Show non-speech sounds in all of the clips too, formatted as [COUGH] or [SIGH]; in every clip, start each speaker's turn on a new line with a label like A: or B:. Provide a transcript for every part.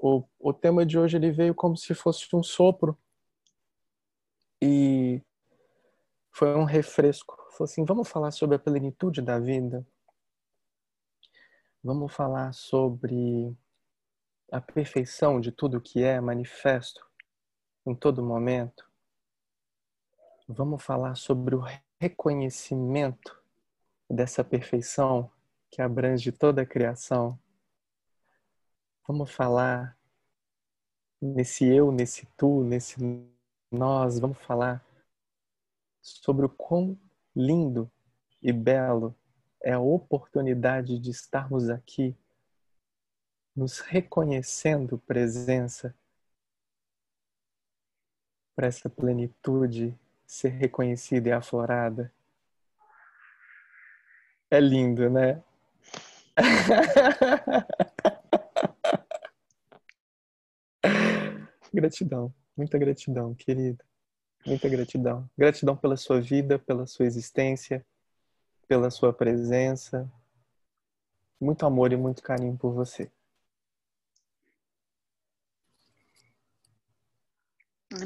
A: o, o tema de hoje ele veio como se fosse um sopro e foi um refresco. Falou assim: vamos falar sobre a plenitude da vida. Vamos falar sobre a perfeição de tudo que é manifesto em todo momento. Vamos falar sobre o reconhecimento dessa perfeição que abrange toda a criação. Vamos falar nesse eu, nesse tu, nesse nós, vamos falar sobre o quão lindo e belo é a oportunidade de estarmos aqui, nos reconhecendo presença, para essa plenitude ser reconhecida e aflorada. É lindo, né? [LAUGHS] gratidão, muita gratidão, querida. Muita gratidão. Gratidão pela sua vida, pela sua existência, pela sua presença. Muito amor e muito carinho por você.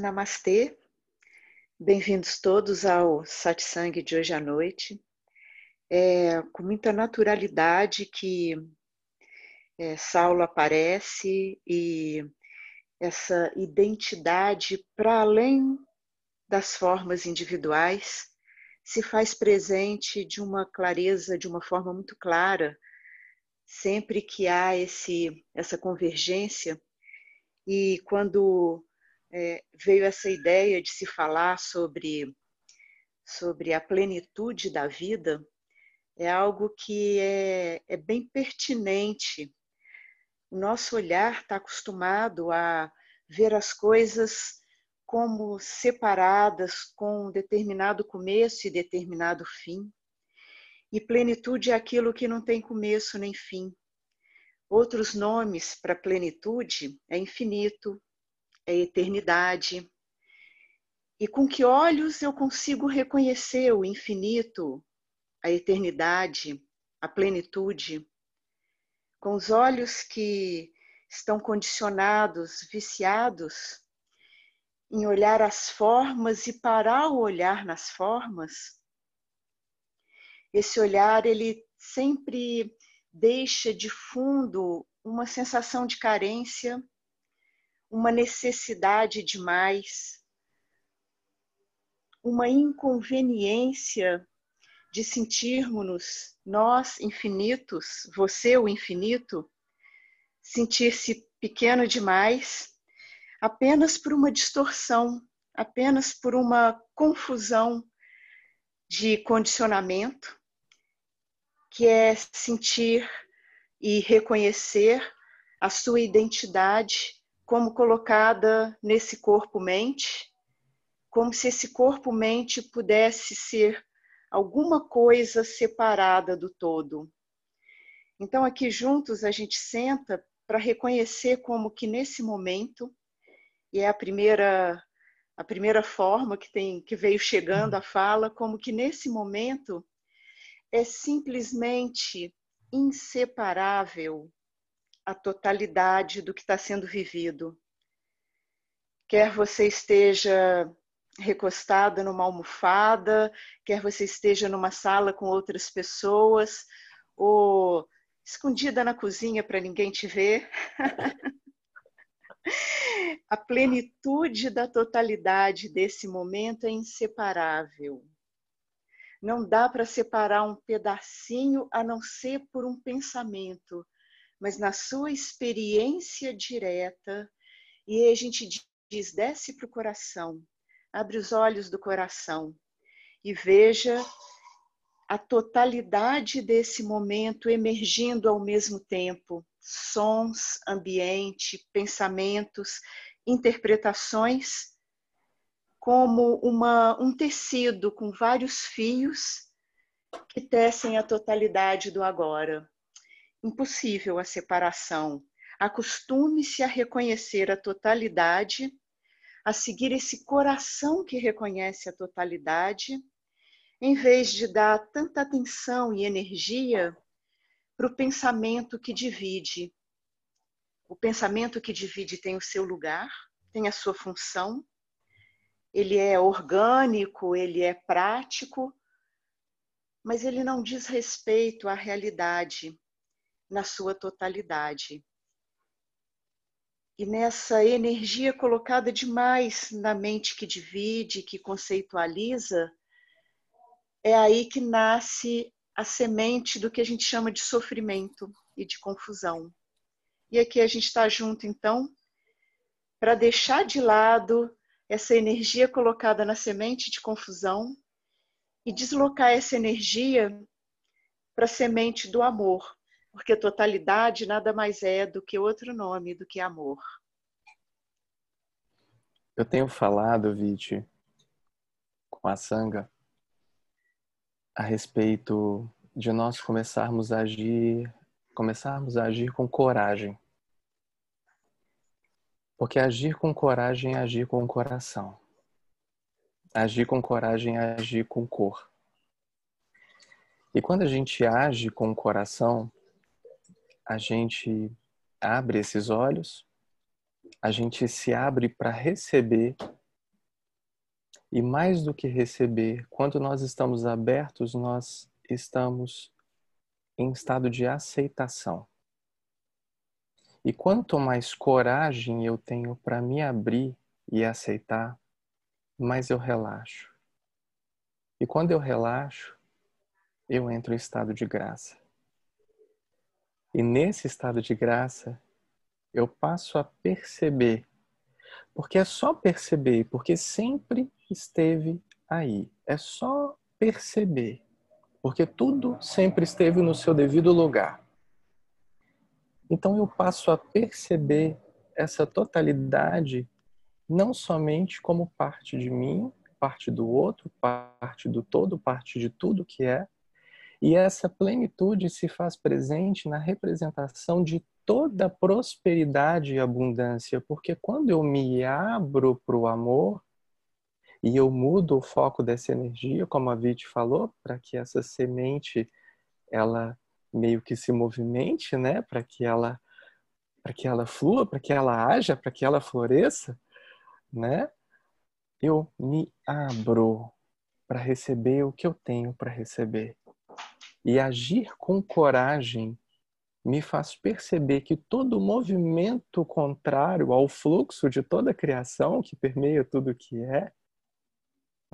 B: Namastê. Bem-vindos todos ao satsang de hoje à noite é com muita naturalidade que é, Saulo aparece e essa identidade para além das formas individuais se faz presente de uma clareza, de uma forma muito clara, sempre que há esse, essa convergência. E quando é, veio essa ideia de se falar sobre, sobre a plenitude da vida, é algo que é, é bem pertinente. O nosso olhar está acostumado a ver as coisas como separadas, com determinado começo e determinado fim. E plenitude é aquilo que não tem começo nem fim. Outros nomes para plenitude é infinito, é eternidade. E com que olhos eu consigo reconhecer o infinito, a eternidade, a plenitude, com os olhos que estão condicionados, viciados em olhar as formas e parar o olhar nas formas, esse olhar ele sempre deixa de fundo uma sensação de carência, uma necessidade de mais, uma inconveniência de sentirmos-nos nós infinitos, você o infinito, sentir-se pequeno demais, apenas por uma distorção, apenas por uma confusão de condicionamento, que é sentir e reconhecer a sua identidade como colocada nesse corpo-mente, como se esse corpo-mente pudesse ser alguma coisa separada do todo. Então, aqui juntos a gente senta para reconhecer como que nesse momento, e é a primeira a primeira forma que tem que veio chegando a fala, como que nesse momento é simplesmente inseparável a totalidade do que está sendo vivido. Quer você esteja recostada numa almofada, quer você esteja numa sala com outras pessoas, ou escondida na cozinha para ninguém te ver. [LAUGHS] A plenitude da totalidade desse momento é inseparável. Não dá para separar um pedacinho a não ser por um pensamento, mas na sua experiência direta, e a gente diz: desce para o coração, abre os olhos do coração e veja a totalidade desse momento emergindo ao mesmo tempo sons, ambiente, pensamentos, interpretações como uma, um tecido com vários fios que tecem a totalidade do agora. Impossível a separação. Acostume-se a reconhecer a totalidade a seguir esse coração que reconhece a totalidade, em vez de dar tanta atenção e energia para o pensamento que divide. O pensamento que divide tem o seu lugar, tem a sua função, ele é orgânico, ele é prático, mas ele não diz respeito à realidade na sua totalidade. E nessa energia colocada demais na mente que divide, que conceitualiza, é aí que nasce a semente do que a gente chama de sofrimento e de confusão. E aqui a gente está junto, então, para deixar de lado essa energia colocada na semente de confusão e deslocar essa energia para a semente do amor, porque totalidade nada mais é do que outro nome do que amor.
A: Eu tenho falado, Viti, com a Sanga, a respeito de nós começarmos a agir, começarmos a agir com coragem. Porque agir com coragem é agir com o coração. Agir com coragem é agir com cor. E quando a gente age com o coração, a gente abre esses olhos, a gente se abre para receber. E mais do que receber, quando nós estamos abertos, nós estamos em estado de aceitação. E quanto mais coragem eu tenho para me abrir e aceitar, mais eu relaxo. E quando eu relaxo, eu entro em estado de graça. E nesse estado de graça, eu passo a perceber. Porque é só perceber, porque sempre esteve aí. É só perceber. Porque tudo sempre esteve no seu devido lugar. Então eu passo a perceber essa totalidade não somente como parte de mim, parte do outro, parte do todo, parte de tudo que é, e essa plenitude se faz presente na representação de toda prosperidade e abundância, porque quando eu me abro para o amor e eu mudo o foco dessa energia, como a Viti falou, para que essa semente ela meio que se movimente, né, para que ela para que ela flua, para que ela haja, para que ela floresça, né? Eu me abro para receber o que eu tenho para receber. E agir com coragem me faz perceber que todo movimento contrário ao fluxo de toda a criação que permeia tudo o que é,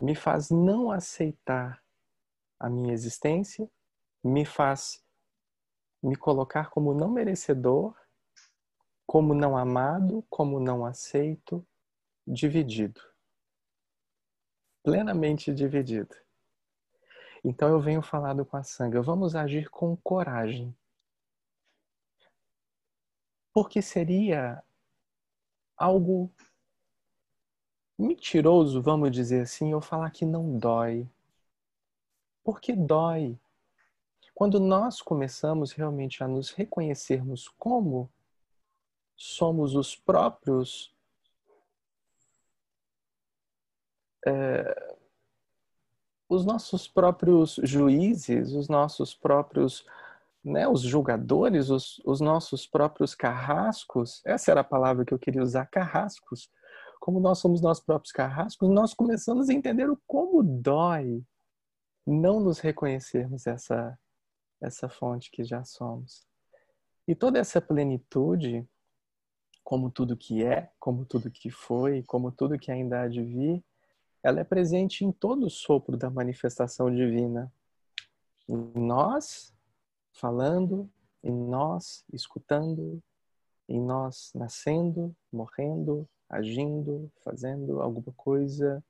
A: me faz não aceitar a minha existência, me faz me colocar como não merecedor, como não amado, como não aceito, dividido. Plenamente dividido. Então eu venho falado com a Sanga, vamos agir com coragem. Porque seria algo mentiroso, vamos dizer assim, eu falar que não dói. Porque dói. Quando nós começamos realmente a nos reconhecermos como somos os próprios é, os nossos próprios juízes, os nossos próprios, né, os julgadores, os, os nossos próprios carrascos, essa era a palavra que eu queria usar, carrascos. Como nós somos nossos próprios carrascos, nós começamos a entender o como dói não nos reconhecermos essa, essa fonte que já somos. E toda essa plenitude, como tudo que é, como tudo que foi, como tudo que ainda há de vir, ela é presente em todo o sopro da manifestação divina. Em nós falando, em nós escutando, em nós nascendo, morrendo, agindo, fazendo alguma coisa.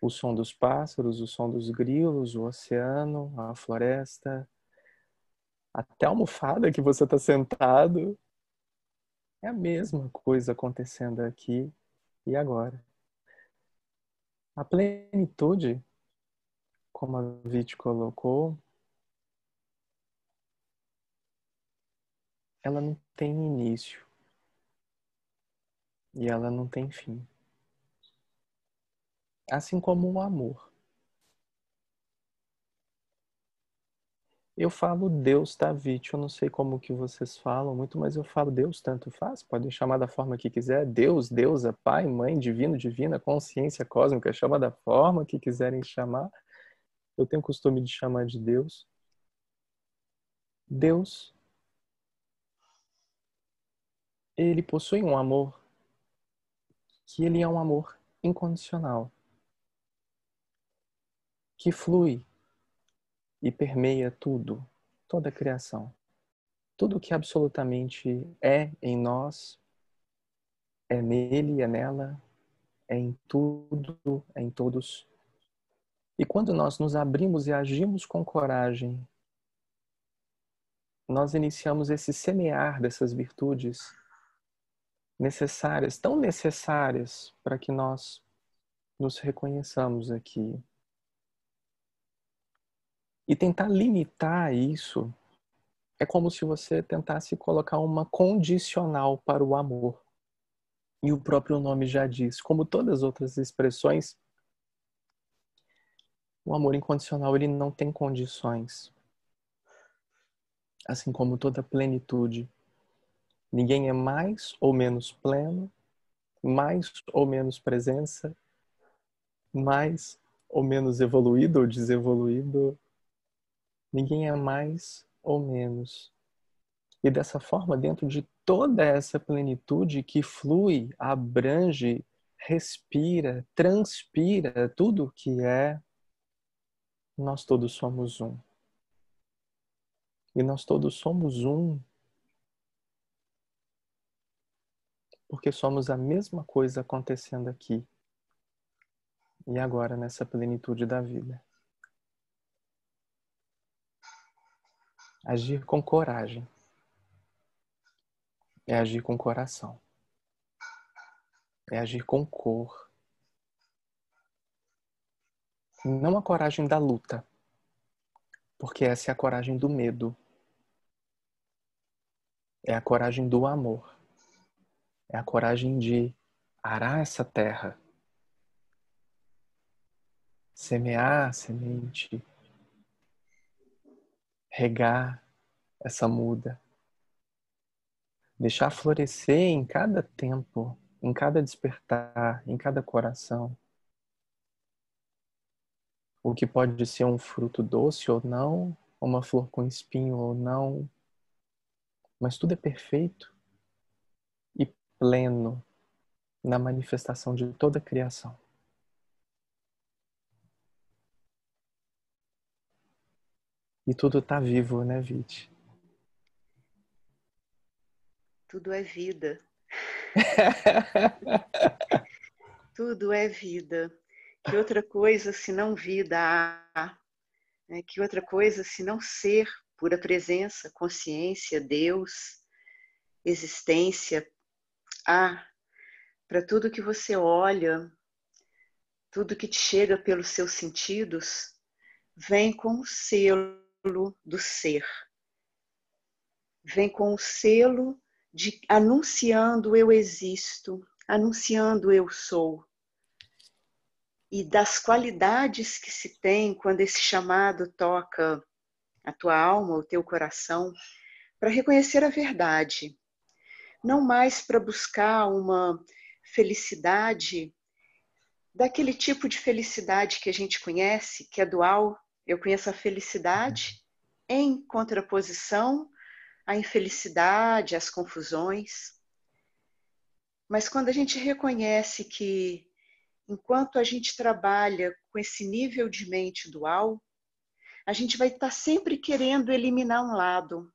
A: O som dos pássaros, o som dos grilos, o oceano, a floresta, até a almofada que você está sentado. É a mesma coisa acontecendo aqui e agora. A plenitude, como a Vit colocou, ela não tem início e ela não tem fim. Assim como o amor. Eu falo Deus, tá, Vite? Eu não sei como que vocês falam muito, mas eu falo Deus, tanto faz. Podem chamar da forma que quiser. Deus, deusa, pai, mãe, divino, divina, consciência cósmica. Chama da forma que quiserem chamar. Eu tenho costume de chamar de Deus. Deus, ele possui um amor que ele é um amor incondicional, que flui e permeia tudo, toda a criação. Tudo que absolutamente é em nós, é nele, é nela, é em tudo, é em todos. E quando nós nos abrimos e agimos com coragem, nós iniciamos esse semear dessas virtudes necessárias, tão necessárias para que nós nos reconheçamos aqui e tentar limitar isso é como se você tentasse colocar uma condicional para o amor. E o próprio nome já diz, como todas as outras expressões, o amor incondicional ele não tem condições. Assim como toda plenitude. Ninguém é mais ou menos pleno, mais ou menos presença, mais ou menos evoluído ou desevoluído, Ninguém é mais ou menos. E dessa forma, dentro de toda essa plenitude que flui, abrange, respira, transpira tudo que é, nós todos somos um. E nós todos somos um porque somos a mesma coisa acontecendo aqui e agora nessa plenitude da vida. Agir com coragem. É agir com coração, é agir com cor. Não a coragem da luta, porque essa é a coragem do medo, é a coragem do amor, é a coragem de arar essa terra, semear a semente, regar essa muda, deixar florescer em cada tempo, em cada despertar, em cada coração. O que pode ser um fruto doce ou não, uma flor com espinho ou não, mas tudo é perfeito e pleno na manifestação de toda a criação. E tudo está vivo, né, Vite?
B: Tudo é vida. [LAUGHS] tudo é vida. Que outra coisa se não vida há? Né? Que outra coisa se não ser, pura presença, consciência, Deus, existência há? Para tudo que você olha, tudo que te chega pelos seus sentidos, vem com o selo selo do ser. Vem com o selo de anunciando eu existo, anunciando eu sou. E das qualidades que se tem quando esse chamado toca a tua alma, o teu coração, para reconhecer a verdade. Não mais para buscar uma felicidade daquele tipo de felicidade que a gente conhece, que é dual, eu conheço a felicidade em contraposição à infelicidade, às confusões. Mas quando a gente reconhece que, enquanto a gente trabalha com esse nível de mente dual, a gente vai estar sempre querendo eliminar um lado.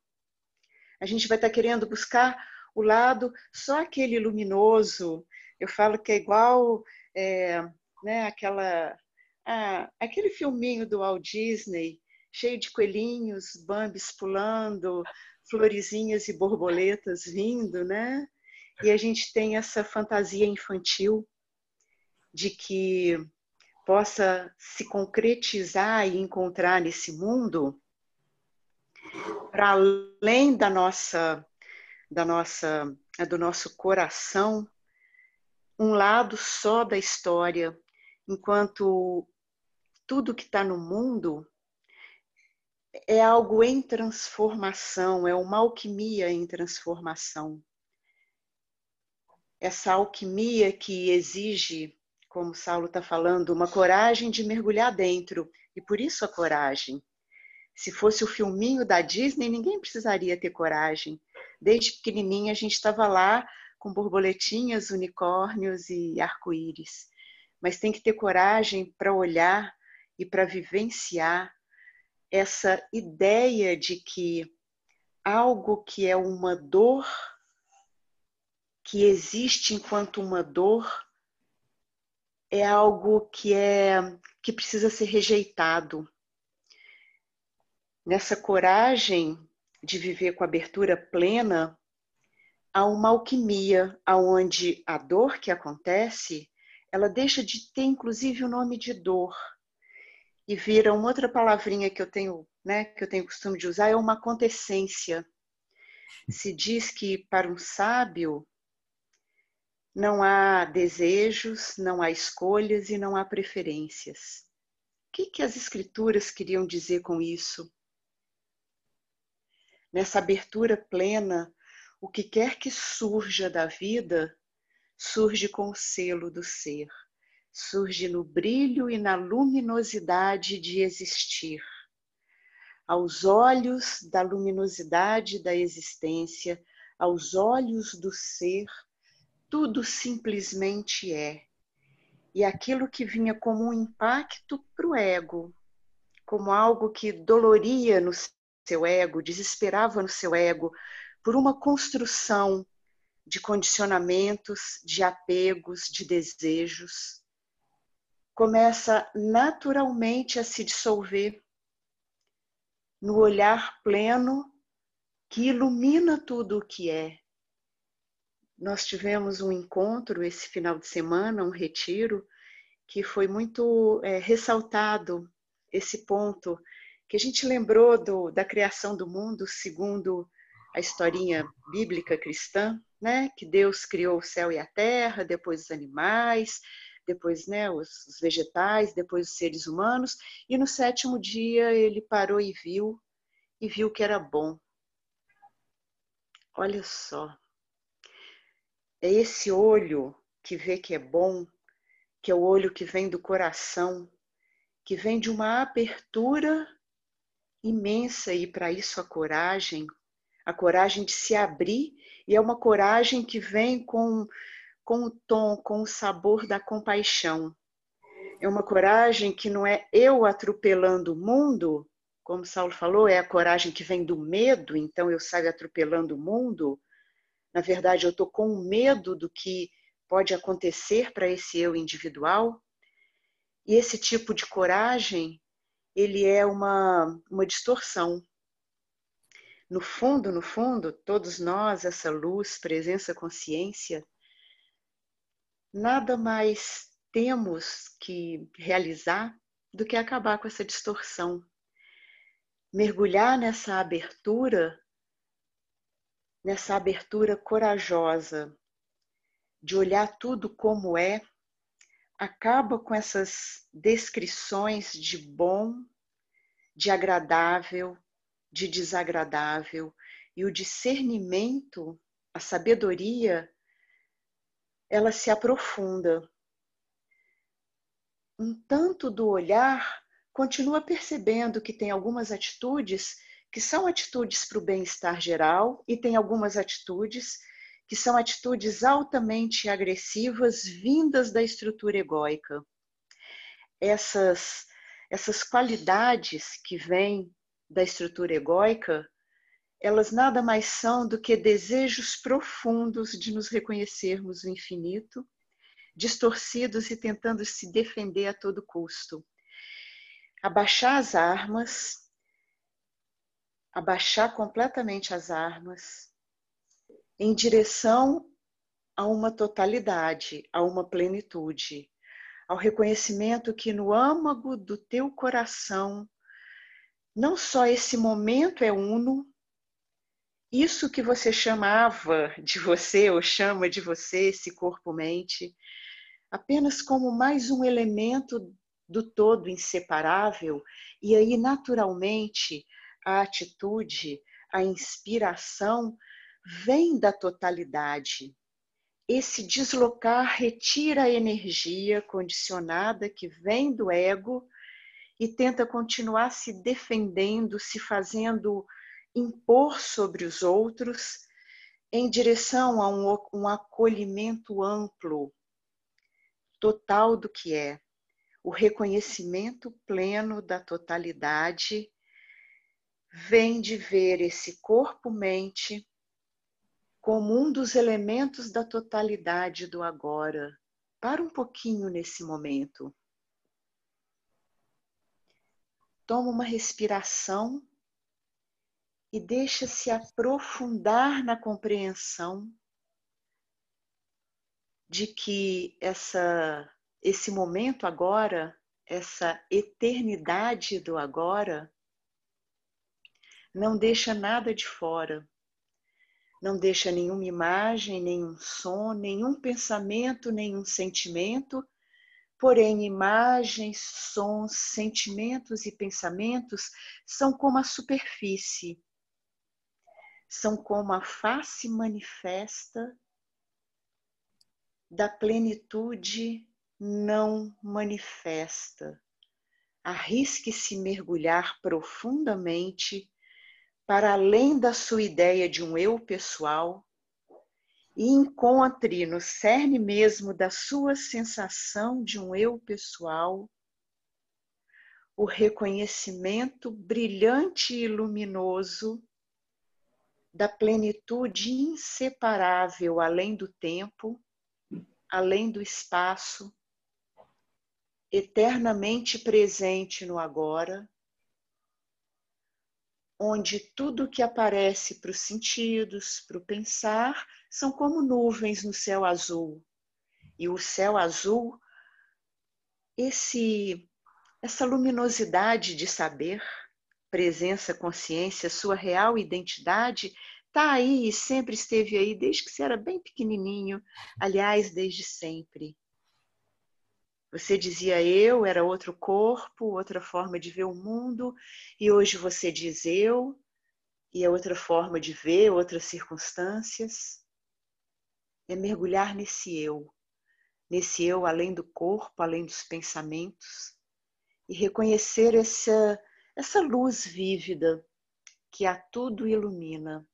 B: A gente vai estar querendo buscar o lado só aquele luminoso. Eu falo que é igual é, né, aquela ah, aquele filminho do Walt Disney, cheio de coelhinhos, bambis pulando, florezinhas e borboletas vindo, né? E a gente tem essa fantasia infantil de que possa se concretizar e encontrar nesse mundo para além da nossa da nossa do nosso coração um lado só da história enquanto tudo que está no mundo é algo em transformação, é uma alquimia em transformação. Essa alquimia que exige, como Saulo está falando, uma coragem de mergulhar dentro, e por isso a coragem. Se fosse o filminho da Disney, ninguém precisaria ter coragem. Desde pequenininha a gente estava lá com borboletinhas, unicórnios e arco-íris. Mas tem que ter coragem para olhar e para vivenciar essa ideia de que algo que é uma dor, que existe enquanto uma dor, é algo que é que precisa ser rejeitado. Nessa coragem de viver com abertura plena, há uma alquimia aonde a dor que acontece, ela deixa de ter inclusive o nome de dor e vira uma outra palavrinha que eu tenho, né, que eu tenho costume de usar é uma acontecência. Se diz que para um sábio não há desejos, não há escolhas e não há preferências. O que, que as escrituras queriam dizer com isso? Nessa abertura plena, o que quer que surja da vida, surge com o selo do ser surge no brilho e na luminosidade de existir. Aos olhos da luminosidade da existência, aos olhos do ser, tudo simplesmente é. E aquilo que vinha como um impacto para o ego, como algo que doloria no seu ego, desesperava no seu ego, por uma construção de condicionamentos, de apegos, de desejos, começa naturalmente a se dissolver no olhar pleno que ilumina tudo o que é. Nós tivemos um encontro esse final de semana, um retiro, que foi muito é, ressaltado esse ponto, que a gente lembrou do, da criação do mundo segundo a historinha bíblica cristã, né? que Deus criou o céu e a terra, depois os animais, depois né, os, vegetais, depois os seres humanos, e no sétimo dia ele parou e viu, e viu que era bom. Olha só, é esse olho que vê que é bom, que é o olho que vem do coração, que vem de uma abertura imensa e para isso a coragem, a coragem de se abrir, e é uma coragem que vem com com o tom, com o sabor da compaixão. É uma coragem que não é eu atropelando o mundo, como Saulo falou, é a coragem que vem do medo, então eu saio atropelando o mundo. Na verdade, eu estou com medo do que pode acontecer para esse eu individual. E esse tipo de coragem, ele é uma, uma distorção. No fundo, no fundo, todos nós, essa luz, presença, consciência, nada mais temos que realizar do que acabar com essa distorção. Mergulhar nessa abertura, nessa abertura corajosa, de olhar tudo como é, acaba com essas descrições de bom, de agradável, de desagradável, e o discernimento, a sabedoria ela se aprofunda. Um tanto do olhar continua percebendo que tem algumas atitudes que são atitudes para o bem-estar geral e tem algumas atitudes que são atitudes altamente agressivas vindas da estrutura egóica. Essas, essas qualidades que vêm da estrutura egóica elas nada mais são do que desejos profundos de nos reconhecermos o infinito, distorcidos e tentando se defender a todo custo. Abaixar as armas, abaixar completamente as armas, em direção a uma totalidade, a uma plenitude, ao reconhecimento que no âmago do teu coração, não só esse momento é uno, isso que você chamava de você ou chama de você, esse corpo-mente, apenas como mais um elemento do todo inseparável, e aí naturalmente a atitude, a inspiração vem da totalidade. Esse deslocar retira a energia condicionada que vem do ego e tenta continuar se defendendo, se fazendo impor sobre os outros em direção a um, um acolhimento amplo, total do que é, o reconhecimento pleno da totalidade vem de ver esse corpo-mente como um dos elementos da totalidade do agora. Para um pouquinho nesse momento. Toma uma respiração e deixa-se aprofundar na compreensão de que essa, esse momento agora, essa eternidade do agora, não deixa nada de fora, não deixa nenhuma imagem, nenhum som, nenhum pensamento, nenhum sentimento, porém, imagens, sons, sentimentos e pensamentos são como a superfície são como a face manifesta da plenitude não manifesta. Arrisque-se mergulhar profundamente para além da sua ideia de um eu pessoal e encontre no cerne mesmo da sua sensação de um eu pessoal o reconhecimento brilhante e luminoso da plenitude inseparável além do tempo, além do espaço, eternamente presente no agora, onde tudo que aparece para os sentidos, para o pensar, são como nuvens no céu azul. E o céu azul, esse essa luminosidade de saber, presença, consciência, sua real identidade, está aí e sempre esteve aí desde que você era bem pequenininho, aliás, desde sempre. Você dizia eu, era outro corpo, outra forma de ver o mundo, e hoje você diz eu, e é outra forma de ver, outras circunstâncias. É mergulhar nesse eu, nesse eu além do corpo, além dos pensamentos, e reconhecer essa essa luz vívida que a tudo ilumina.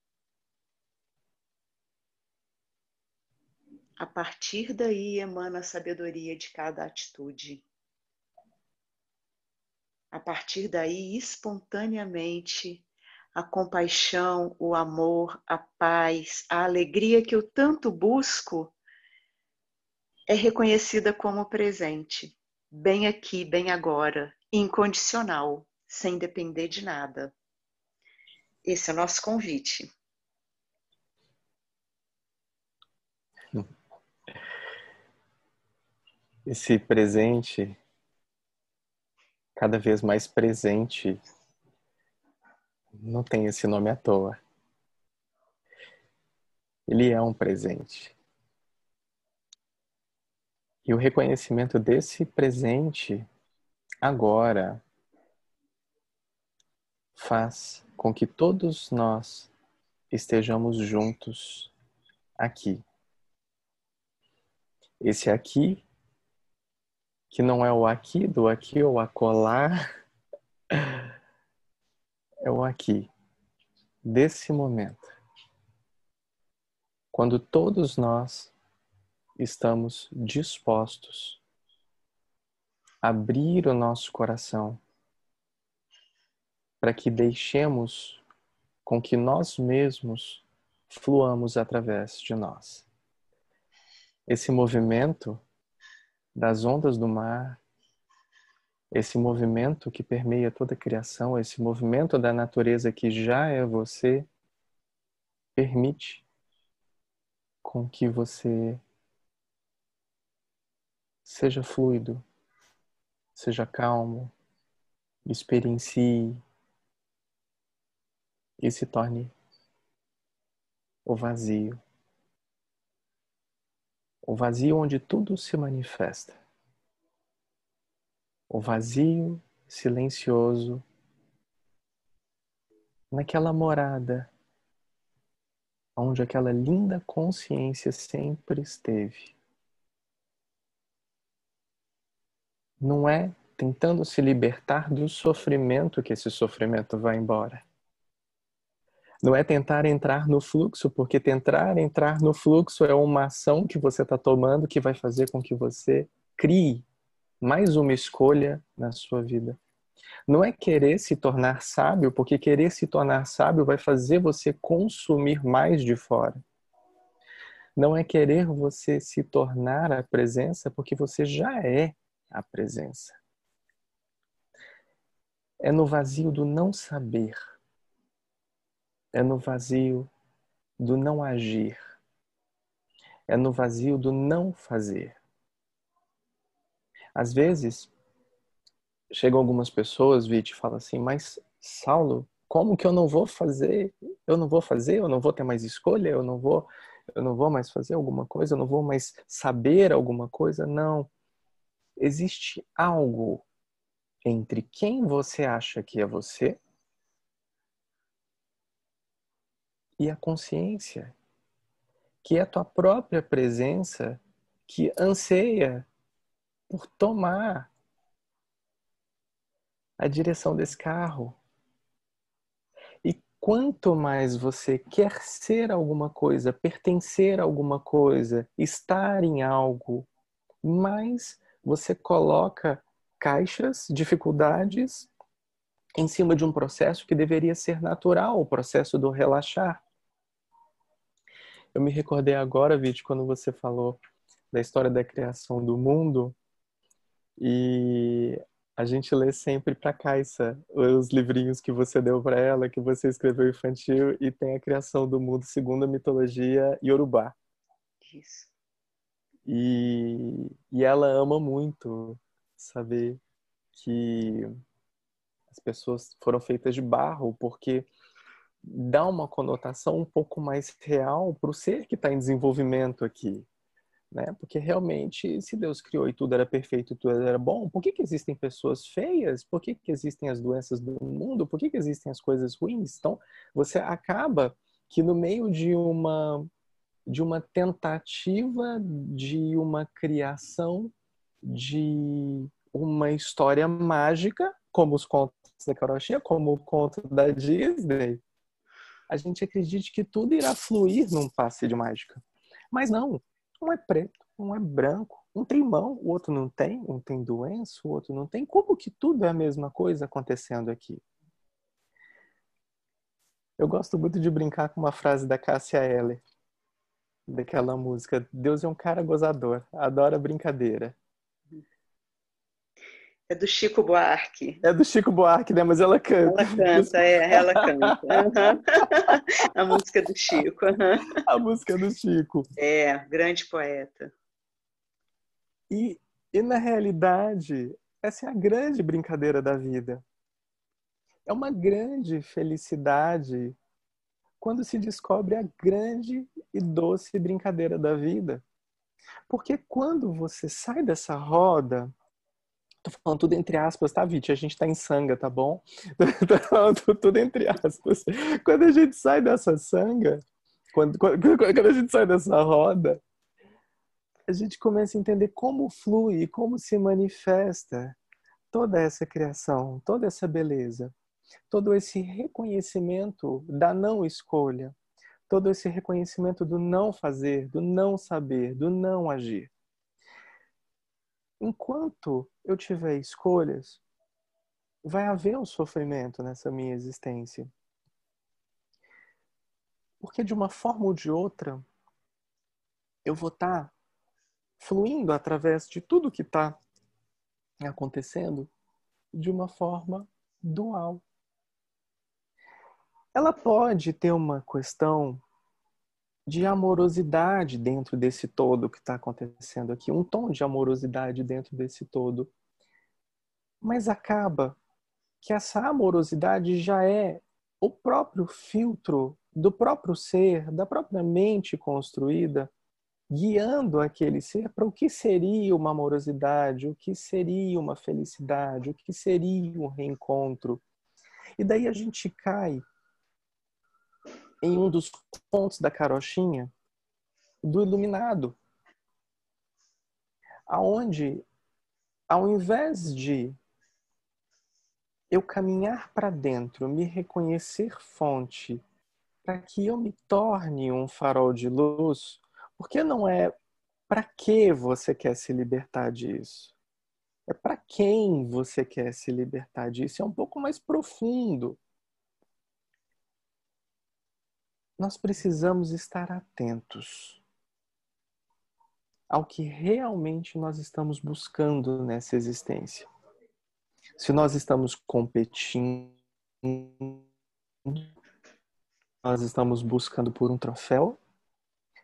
B: A partir daí emana a sabedoria de cada atitude. A partir daí, espontaneamente, a compaixão, o amor, a paz, a alegria que eu tanto busco é reconhecida como presente, bem aqui, bem agora, incondicional sem depender de nada. Esse é o nosso convite.
A: Esse presente, cada vez mais presente, não tem esse nome à toa. Ele é um presente. E o reconhecimento desse presente agora faz com que todos nós estejamos juntos aqui. Esse aqui, que não é o aqui do aqui ou acolá, [LAUGHS] é o aqui, desse momento. Quando todos nós estamos dispostos a abrir o nosso coração para que deixemos com que nós mesmos fluamos através de nós. Esse movimento das ondas do mar, esse movimento que permeia toda a criação, esse movimento da natureza que já é você, permite com que você seja fluido, seja calmo, experiencie e se torne o vazio. O vazio onde tudo se manifesta. O vazio silencioso naquela morada onde aquela linda consciência sempre esteve. Não é tentando se libertar do sofrimento que esse sofrimento vai embora. Não é tentar entrar no fluxo, porque tentar entrar no fluxo é uma ação que você está tomando que vai fazer com que você crie mais uma escolha na sua vida. Não é querer se tornar sábio, porque querer se tornar sábio vai fazer você consumir mais de fora. Não é querer você se tornar a presença, porque você já é a presença. É no vazio do não saber. É no vazio do não agir. É no vazio do não fazer. Às vezes, chegam algumas pessoas, Vite, e falam assim, mas Saulo, como que eu não vou fazer? Eu não vou fazer, eu não vou ter mais escolha, eu não vou, eu não vou mais fazer alguma coisa, eu não vou mais saber alguma coisa. Não. Existe algo entre quem você acha que é você e a consciência, que é a tua própria presença que anseia por tomar a direção desse carro. E quanto mais você quer ser alguma coisa, pertencer a alguma coisa, estar em algo, mais você coloca caixas, dificuldades em cima de um processo que deveria ser natural, o processo do relaxar. Eu me recordei agora, Vit, quando você falou da história da criação do mundo, e a gente lê sempre para Caixa os livrinhos que você deu para ela, que você escreveu infantil, e tem a criação do mundo segundo a mitologia iorubá.
B: Isso.
A: E, e ela ama muito saber que as pessoas foram feitas de barro, porque dá uma conotação um pouco mais real para o ser que está em desenvolvimento aqui né? Porque realmente, se Deus criou e tudo era perfeito e tudo era bom, por que, que existem pessoas feias? Por que, que existem as doenças do mundo? Por que, que existem as coisas ruins? Então, você acaba que no meio de uma de uma tentativa de uma criação de uma história mágica, como os contos da Carochinha, como o conto da Disney, a gente acredite que tudo irá fluir num passe de mágica. Mas não, um é preto, um é branco, um tem mão, o outro não tem, um tem doença, o outro não tem. Como que tudo é a mesma coisa acontecendo aqui? Eu gosto muito de brincar com uma frase da Cássia Eller, daquela música: Deus é um cara gozador, adora brincadeira.
B: É do Chico Buarque.
A: É do Chico Buarque, né? Mas ela canta.
B: Ela canta, é, ela canta. [LAUGHS] Uhum. A música do Chico. Uhum.
A: A música do Chico.
B: É, grande poeta.
A: E, e na realidade, essa é a grande brincadeira da vida. É uma grande felicidade quando se descobre a grande e doce brincadeira da vida. Porque quando você sai dessa roda Tô falando tudo entre aspas, tá, Viti? A gente tá em sanga, tá bom? [LAUGHS] Tô falando tudo entre aspas. Quando a gente sai dessa sanga, quando, quando, quando a gente sai dessa roda, a gente começa a entender como flui, como se manifesta toda essa criação, toda essa beleza, todo esse reconhecimento da não escolha, todo esse reconhecimento do não fazer, do não saber, do não agir enquanto eu tiver escolhas, vai haver um sofrimento nessa minha existência. Porque de uma forma ou de outra, eu vou estar tá fluindo através de tudo que está acontecendo de uma forma dual. Ela pode ter uma questão de amorosidade dentro desse todo que está acontecendo aqui, um tom de amorosidade dentro desse todo. Mas acaba que essa amorosidade já é o próprio filtro do próprio ser, da própria mente construída, guiando aquele ser para o que seria uma amorosidade, o que seria uma felicidade, o que seria um reencontro. E daí a gente cai em um dos pontos da carochinha do iluminado, aonde ao invés de eu caminhar para dentro, me reconhecer fonte, para que eu me torne um farol de luz, porque não é para que você quer se libertar disso? É para quem você quer se libertar disso? É um pouco mais profundo. Nós precisamos estar atentos ao que realmente nós estamos buscando nessa existência. Se nós estamos competindo, nós estamos buscando por um troféu,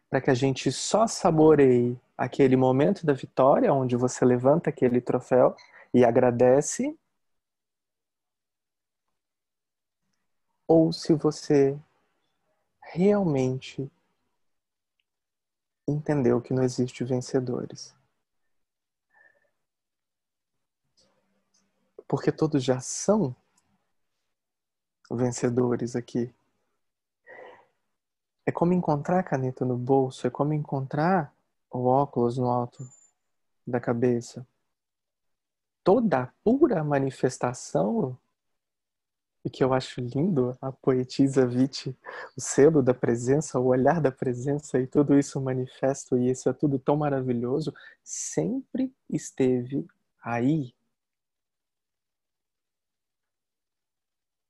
A: para que a gente só saboreie aquele momento da vitória, onde você levanta aquele troféu e agradece, ou se você realmente entendeu que não existe vencedores. Porque todos já são vencedores aqui. É como encontrar a caneta no bolso, é como encontrar o óculos no alto da cabeça. Toda a pura manifestação, e que eu acho lindo, a poetisa Viti, o selo da presença, o olhar da presença e tudo isso manifesto, e isso é tudo tão maravilhoso, sempre esteve aí.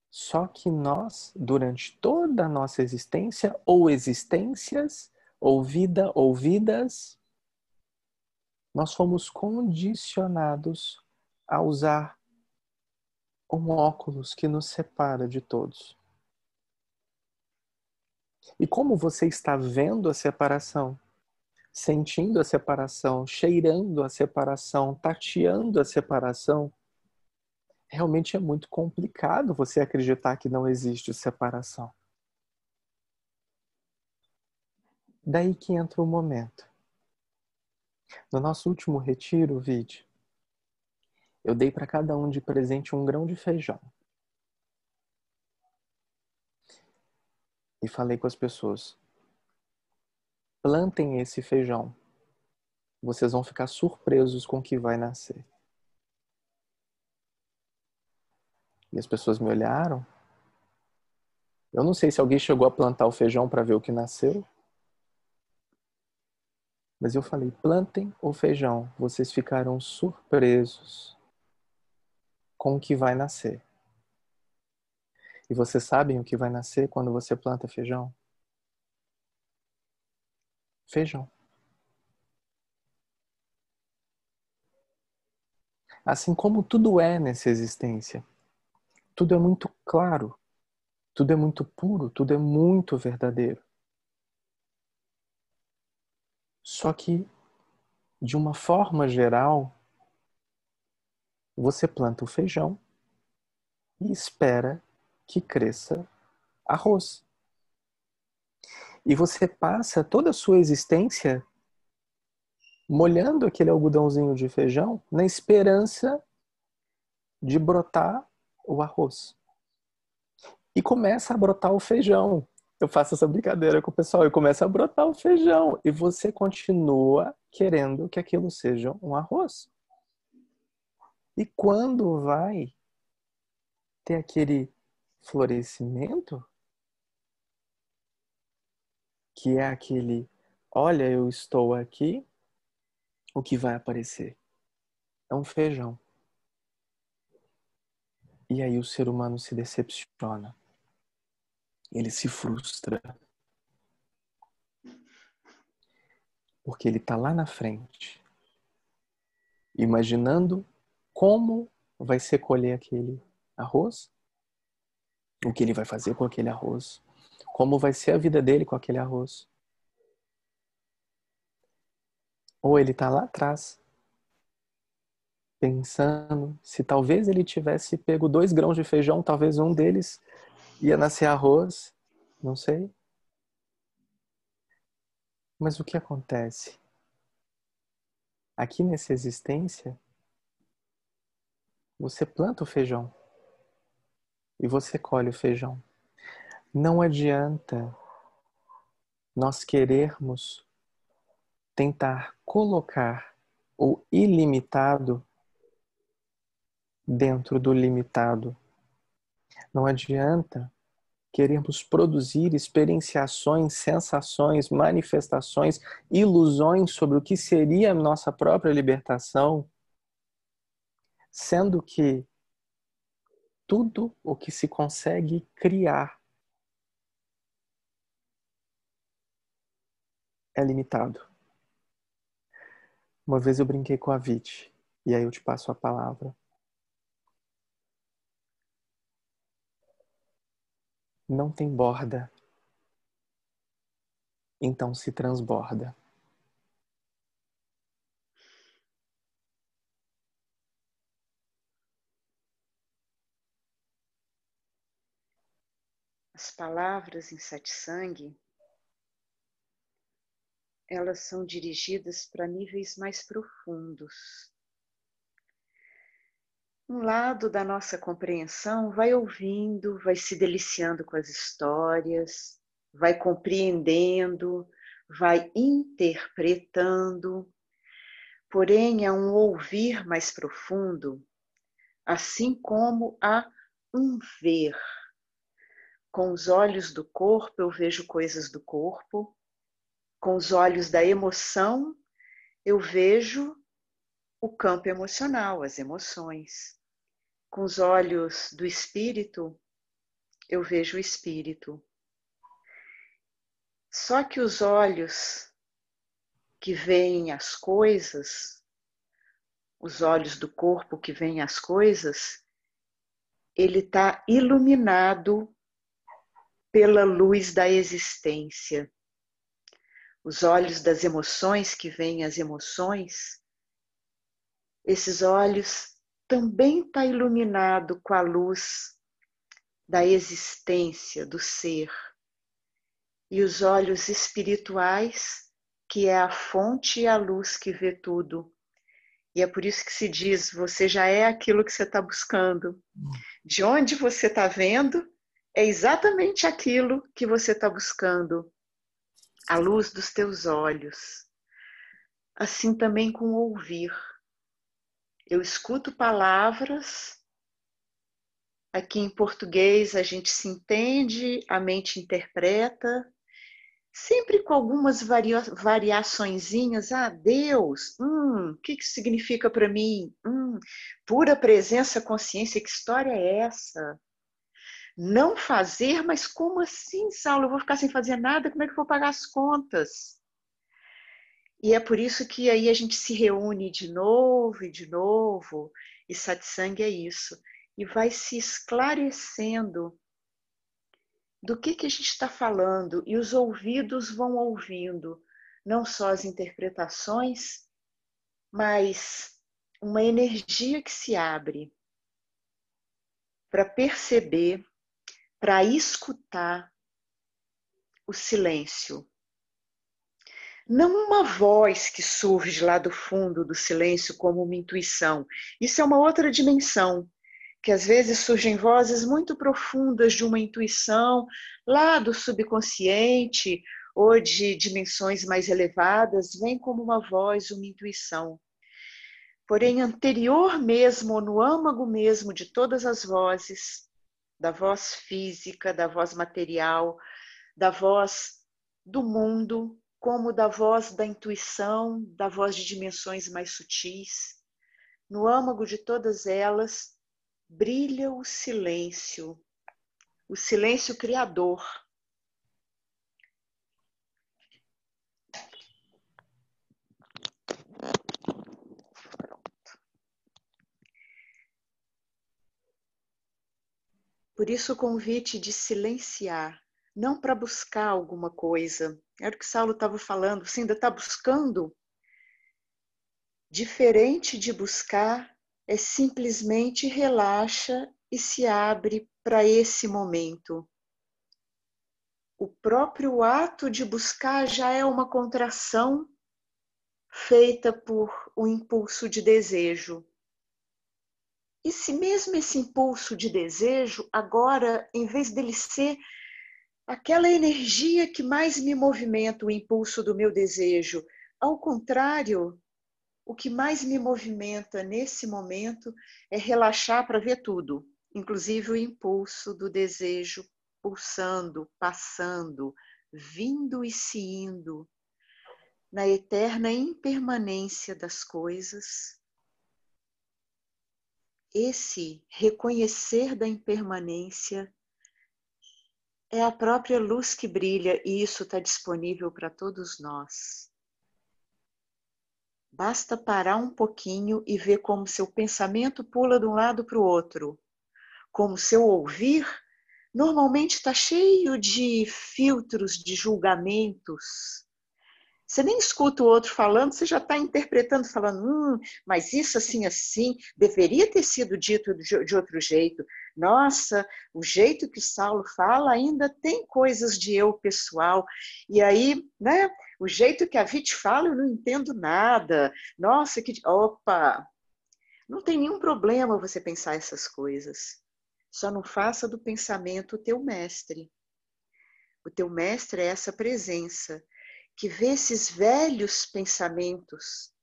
A: Só que nós, durante toda a nossa existência, ou existências, ou vida, ou vidas, nós fomos condicionados a usar um óculos que nos separa de todos. E como você está vendo a separação, sentindo a separação, cheirando a separação, tateando a separação, realmente é muito complicado você acreditar que não existe separação. Daí que entra o momento. No nosso último retiro, vídeo, eu dei para cada um de presente um grão de feijão. E falei com as pessoas: plantem esse feijão. Vocês vão ficar surpresos com o que vai nascer. E as pessoas me olharam. Eu não sei se alguém chegou a plantar o feijão para ver o que nasceu. Mas eu falei: plantem o feijão, vocês ficarão surpresos com o que vai nascer. E vocês sabem o que vai nascer quando você planta feijão? Feijão. Assim como tudo é nessa existência tudo é muito claro, tudo é muito puro, tudo é muito verdadeiro. Só que, de uma forma geral, você planta o feijão e espera que cresça arroz. E você passa toda a sua existência molhando aquele algodãozinho de feijão na esperança de brotar o arroz. E começa a brotar o feijão. Eu faço essa brincadeira com o pessoal e começa a brotar o feijão. E você continua querendo que aquilo seja um arroz. E quando vai ter aquele florescimento, que é aquele, olha, eu estou aqui, o que vai aparecer? É um feijão. E aí o ser humano se decepciona. Ele se frustra. Porque ele está lá na frente, imaginando como vai ser colher aquele arroz, o que ele vai fazer com aquele arroz, como vai ser a vida dele com aquele arroz. Ou ele está lá atrás, pensando se talvez ele tivesse pego dois grãos de feijão, talvez um deles ia nascer arroz, não sei. Mas o que acontece? Aqui nessa existência, você planta o feijão e você colhe o feijão. Não adianta nós querermos tentar colocar o ilimitado dentro do limitado. Não adianta queremos produzir experienciações, sensações, manifestações, ilusões sobre o que seria a nossa própria libertação, sendo que tudo o que se consegue criar é limitado. Uma vez eu brinquei com a Vit, e aí eu te passo a palavra. não tem borda, então se transborda.
B: As palavras em satsang, elas são dirigidas para níveis mais profundos um lado da nossa compreensão vai ouvindo, vai se deliciando com as histórias, vai compreendendo, vai interpretando. Porém, é um ouvir mais profundo, assim como há um ver. Com os olhos do corpo, eu vejo coisas do corpo, com os olhos da emoção, eu vejo o campo emocional, as emoções com os olhos do espírito, eu vejo o espírito. Só que os olhos que veem as coisas, os olhos do corpo que veem as coisas, ele está iluminado pela luz da existência. Os olhos das emoções que veem as emoções, esses olhos também está iluminado com a luz da existência, do ser. E os olhos espirituais, que é a fonte e a luz que vê tudo. E é por isso que se diz: você já é aquilo que você está buscando. De onde você está vendo, é exatamente aquilo que você está buscando. A luz dos teus olhos. Assim também com ouvir eu escuto palavras. Aqui em português a gente se entende, a mente interpreta, sempre com algumas varia variaçõezinhas. Ah, Deus, hum, o que, que significa para mim? Hum, pura presença, consciência, que história é essa? Não fazer, mas como assim, Saulo? Eu vou ficar sem fazer nada? Como é que eu vou pagar as contas? E é por isso que aí a gente se reúne de novo e de novo, e satsang é isso. E vai se esclarecendo do que, que a gente está falando, e os ouvidos vão ouvindo, não só as interpretações, mas uma energia que se abre para perceber, para escutar o silêncio não uma voz que surge lá do fundo do silêncio como uma intuição. Isso é uma outra dimensão, que às vezes surgem vozes muito profundas de uma intuição lá do subconsciente ou de dimensões mais elevadas, vem como uma voz, uma intuição. Porém, anterior mesmo, no âmago mesmo de todas as vozes, da voz física, da voz material, da voz do mundo, como da voz da intuição, da voz de dimensões mais sutis. No âmago de todas elas brilha o silêncio, o silêncio criador. Por isso o convite de silenciar, não para buscar alguma coisa, era o que Saulo estava falando. Você ainda está buscando? Diferente de buscar, é simplesmente relaxa e se abre para esse momento. O próprio ato de buscar já é uma contração feita por um impulso de desejo. E se mesmo esse impulso de desejo, agora, em vez dele ser aquela energia que mais me movimenta, o impulso do meu desejo. Ao contrário, o que mais me movimenta nesse momento é relaxar para ver tudo, inclusive o impulso do desejo pulsando, passando, vindo e se indo, na eterna impermanência das coisas. Esse reconhecer da impermanência é a própria luz que brilha e isso está disponível para todos nós. Basta parar um pouquinho e ver como seu pensamento pula de um lado para o outro, como seu ouvir normalmente está cheio de filtros, de julgamentos. Você nem escuta o outro falando, você já está interpretando, falando, hum, mas isso assim, assim, deveria ter sido dito de outro jeito. Nossa, o jeito que Saulo fala ainda tem coisas de eu pessoal. E aí, né, o jeito que a Vite fala, eu não entendo nada. Nossa, que. Opa! Não tem nenhum problema você pensar essas coisas. Só não faça do pensamento o teu mestre. O teu mestre é essa presença que vê esses velhos pensamentos,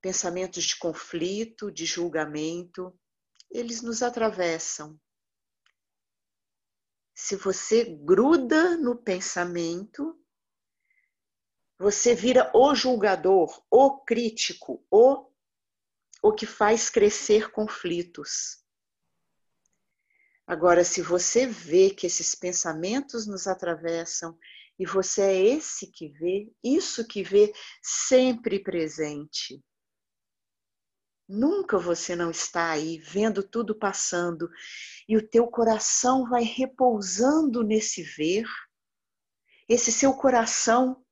B: pensamentos de conflito, de julgamento, eles nos atravessam. Se você gruda no pensamento, você vira o julgador, o crítico, o, o que faz crescer conflitos. Agora, se você vê que esses pensamentos nos atravessam e você é esse que vê, isso que vê sempre presente. Nunca você não está aí vendo tudo passando e o teu coração vai repousando nesse ver. Esse seu coração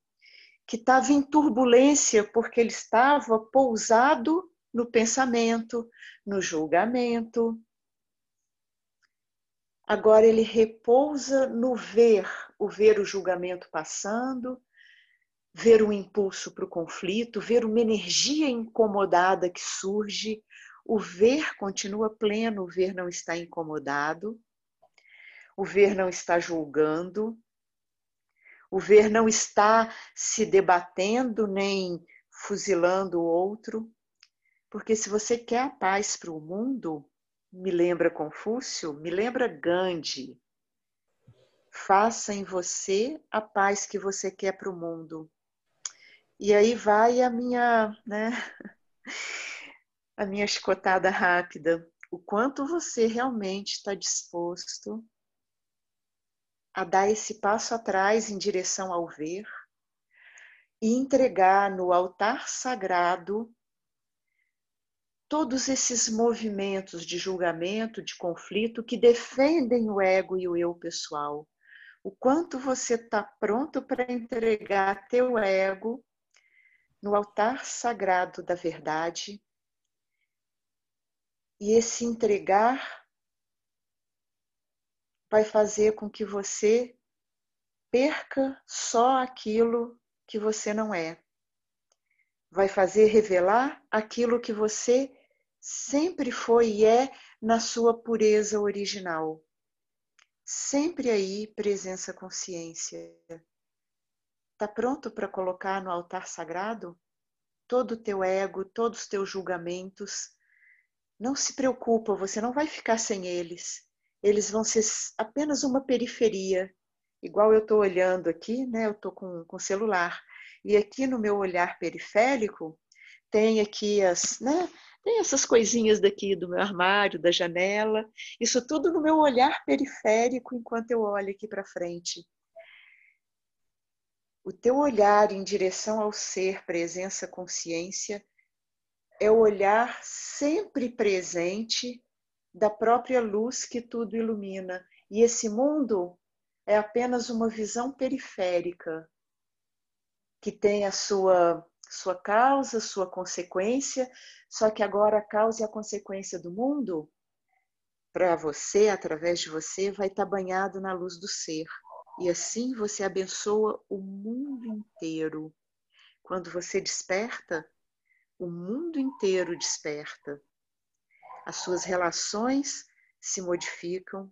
B: que estava em turbulência porque ele estava pousado no pensamento, no julgamento, Agora ele repousa no ver, o ver o julgamento passando, ver o impulso para o conflito, ver uma energia incomodada que surge. O ver continua pleno, o ver não está incomodado, o ver não está julgando, o ver não está se debatendo nem fuzilando o outro, porque se você quer a paz para o mundo, me lembra Confúcio, me lembra Gandhi. Faça em você a paz que você quer para o mundo. E aí vai a minha, né, [LAUGHS] a minha escotada rápida. O quanto você realmente está disposto a dar esse passo atrás em direção ao ver e entregar no altar sagrado todos esses movimentos de julgamento, de conflito que defendem o ego e o eu pessoal. O quanto você está pronto para entregar teu ego no altar sagrado da verdade. E esse entregar vai fazer com que você perca só aquilo que você não é vai fazer revelar aquilo que você sempre foi e é na sua pureza original. Sempre aí, presença consciência. Está pronto para colocar no altar sagrado todo o teu ego, todos os teus julgamentos? Não se preocupa, você não vai ficar sem eles. Eles vão ser apenas uma periferia. Igual eu estou olhando aqui, né? Eu estou com o celular. E aqui no meu olhar periférico, tem aqui as, né? Tem essas coisinhas daqui do meu armário, da janela, isso tudo no meu olhar periférico enquanto eu olho aqui para frente. O teu olhar em direção ao ser, presença, consciência, é o olhar sempre presente da própria luz que tudo ilumina. E esse mundo é apenas uma visão periférica que tem a sua, sua causa, sua consequência, só que agora a causa e a consequência do mundo, para você, através de você, vai estar tá banhado na luz do ser. E assim você abençoa o mundo inteiro. Quando você desperta, o mundo inteiro desperta. As suas relações se modificam,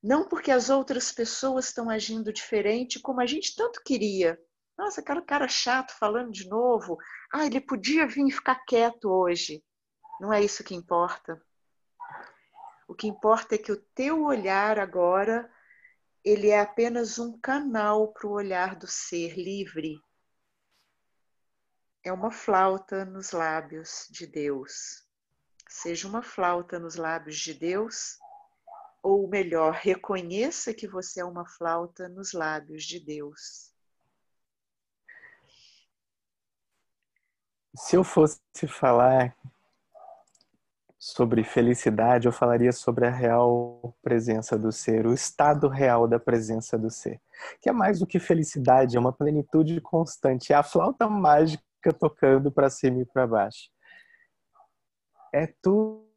B: Não porque as outras pessoas estão agindo diferente como a gente tanto queria. Nossa, aquele cara chato falando de novo. Ah, ele podia vir e ficar quieto hoje. Não é isso que importa. O que importa é que o teu olhar agora ele é apenas um canal para o olhar do ser livre. É uma flauta nos lábios de Deus. Seja uma flauta nos lábios de Deus, ou melhor, reconheça que você é uma flauta nos lábios de Deus.
A: Se eu fosse falar sobre felicidade, eu falaria sobre a real presença do ser, o estado real da presença do ser, que é mais do que felicidade, é uma plenitude constante, é a flauta mágica tocando para cima e para baixo. É tudo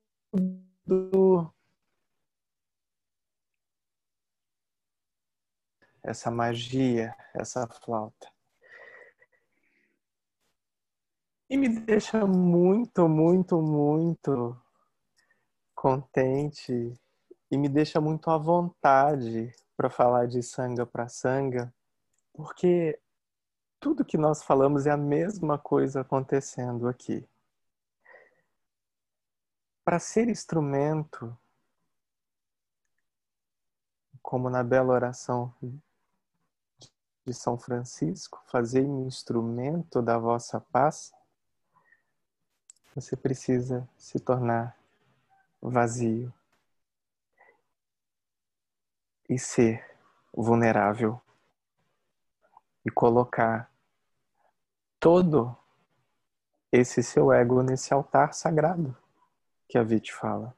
A: essa magia, essa flauta. E me deixa muito, muito, muito contente e me deixa muito à vontade para falar de sanga para sanga, porque tudo que nós falamos é a mesma coisa acontecendo aqui. Para ser instrumento, como na bela oração de São Francisco, fazer um instrumento da vossa paz, você precisa se tornar vazio e ser vulnerável e colocar todo esse seu ego nesse altar sagrado que a Vite fala.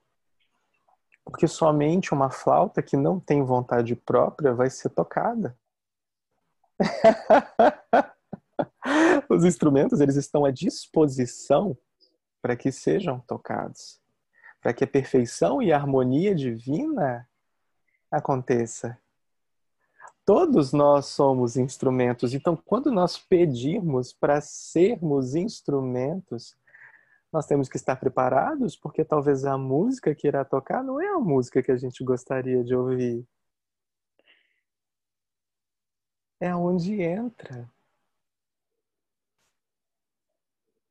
A: Porque somente uma flauta que não tem vontade própria vai ser tocada. [LAUGHS] Os instrumentos, eles estão à disposição para que sejam tocados para que a perfeição e a harmonia divina aconteça. Todos nós somos instrumentos, então quando nós pedimos para sermos instrumentos, nós temos que estar preparados, porque talvez a música que irá tocar não é a música que a gente gostaria de ouvir. É onde entra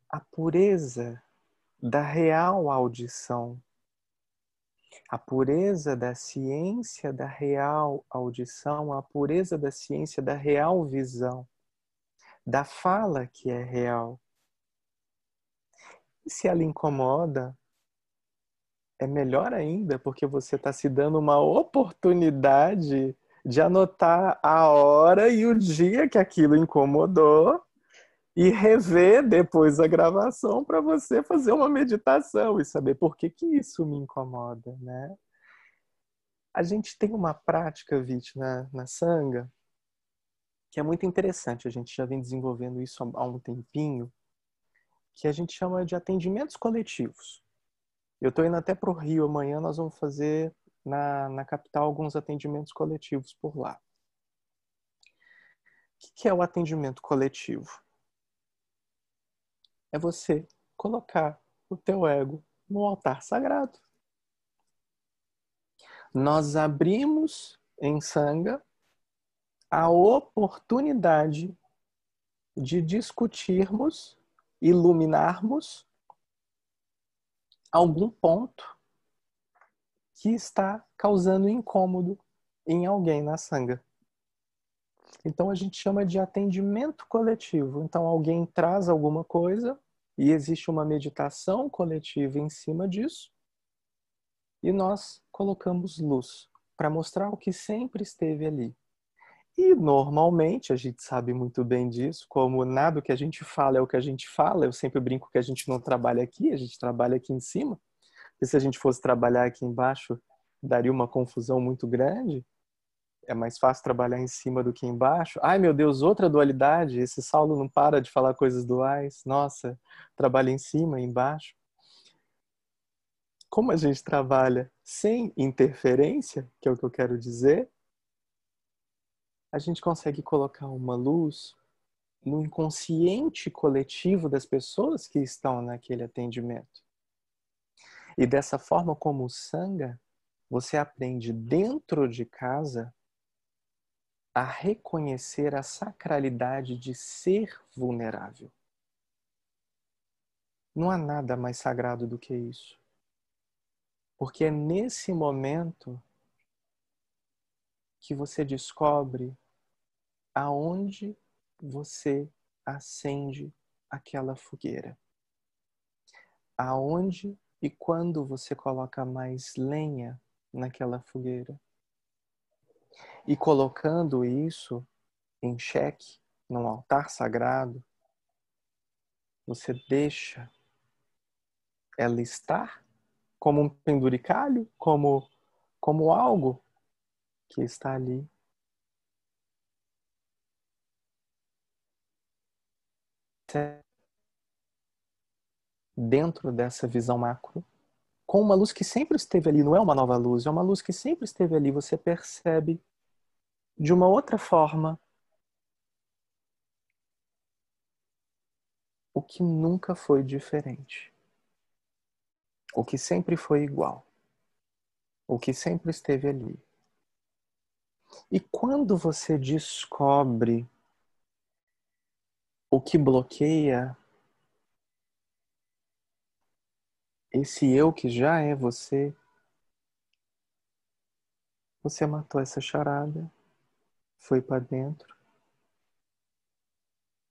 A: a pureza da real audição, a pureza da ciência da real audição, a pureza da ciência da real visão, da fala que é real. E se ela incomoda, é melhor ainda, porque você está se dando uma oportunidade de anotar a hora e o dia que aquilo incomodou e rever depois a gravação para você fazer uma meditação e saber por que, que isso me incomoda, né? A gente tem uma prática, Vit, na, na Sangha, que é muito interessante. A gente já vem desenvolvendo isso há um tempinho, que a gente chama de atendimentos coletivos. Eu estou indo até para o Rio amanhã, nós vamos fazer na, na capital alguns atendimentos coletivos por lá. O que é o atendimento coletivo? É você colocar o teu ego no altar sagrado. Nós abrimos em Sangha a oportunidade de discutirmos, iluminarmos algum ponto que está causando incômodo em alguém na Sangha. Então a gente chama de atendimento coletivo. Então alguém traz alguma coisa e existe uma meditação coletiva em cima disso. E nós colocamos luz para mostrar o que sempre esteve ali. E normalmente, a gente sabe muito bem disso, como nada que a gente fala é o que a gente fala, eu sempre brinco que a gente não trabalha aqui, a gente trabalha aqui em cima. Porque se a gente fosse trabalhar aqui embaixo, daria uma confusão muito grande é mais fácil trabalhar em cima do que embaixo. Ai, meu Deus, outra dualidade. Esse Saulo não para de falar coisas duais. Nossa, trabalha em cima embaixo. Como a gente trabalha sem interferência, que é o que eu quero dizer, a gente consegue colocar uma luz no inconsciente coletivo das pessoas que estão naquele atendimento. E dessa forma como o Sangha você aprende dentro de casa a reconhecer a sacralidade de ser vulnerável. Não há nada mais sagrado do que isso. Porque é nesse momento que você descobre aonde você acende aquela fogueira. Aonde e quando você coloca mais lenha naquela fogueira. E colocando isso em xeque, num altar sagrado, você deixa ela estar como um penduricalho, como, como algo que está ali. Dentro dessa visão macro, com uma luz que sempre esteve ali, não é uma nova luz, é uma luz que sempre esteve ali, você percebe de uma outra forma o que nunca foi diferente, o que sempre foi igual, o que sempre esteve ali. E quando você descobre o que bloqueia esse eu que já é você, você matou essa charada, foi para dentro,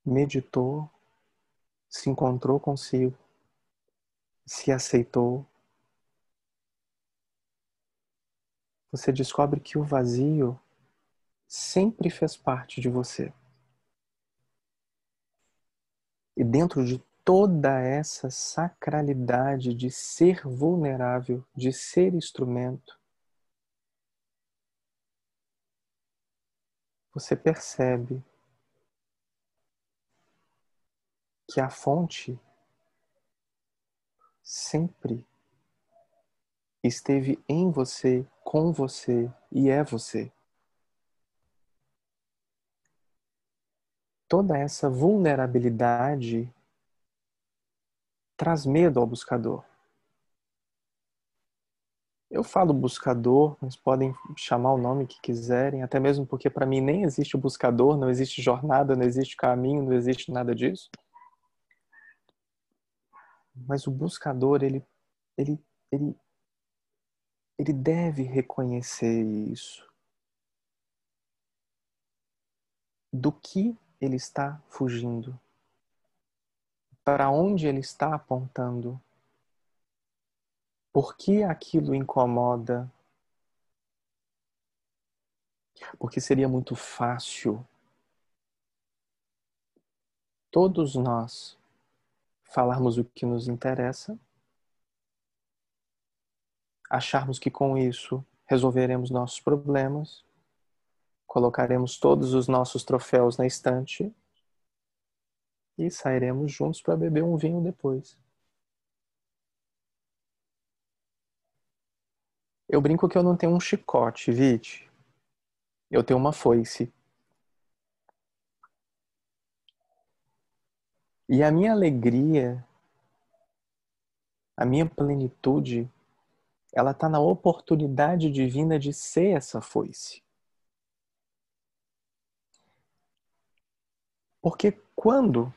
A: meditou, se encontrou consigo, se aceitou. Você descobre que o vazio sempre fez parte de você. E dentro de toda essa sacralidade de ser vulnerável, de ser instrumento, você percebe que a fonte sempre esteve em você, com você e é você. toda essa vulnerabilidade traz medo ao buscador. Eu falo buscador, mas podem chamar o nome que quiserem, até mesmo porque para mim nem existe buscador, não existe jornada, não existe caminho, não existe nada disso. Mas o buscador, ele ele ele ele deve reconhecer isso. Do que ele está fugindo? Para onde ele está apontando? Por que aquilo incomoda? Porque seria muito fácil todos nós falarmos o que nos interessa, acharmos que com isso resolveremos nossos problemas Colocaremos todos os nossos troféus na estante e sairemos juntos para beber um vinho depois. Eu brinco que eu não tenho um chicote, Vite. Eu tenho uma foice. E a minha alegria, a minha plenitude, ela está na oportunidade divina de ser essa foice. Porque quando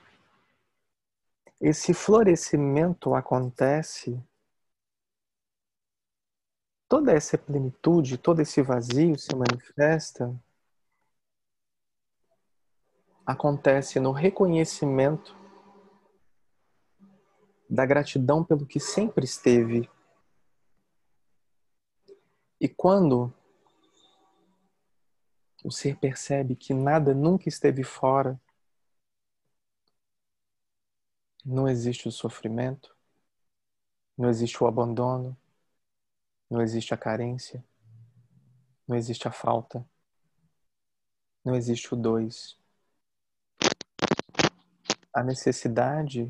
A: esse florescimento acontece, toda essa plenitude, todo esse vazio se manifesta, acontece no reconhecimento da gratidão pelo que sempre esteve. E quando o ser percebe que nada nunca esteve fora, não existe o sofrimento, não existe o abandono, não existe a carência, não existe a falta, não existe o dois. A necessidade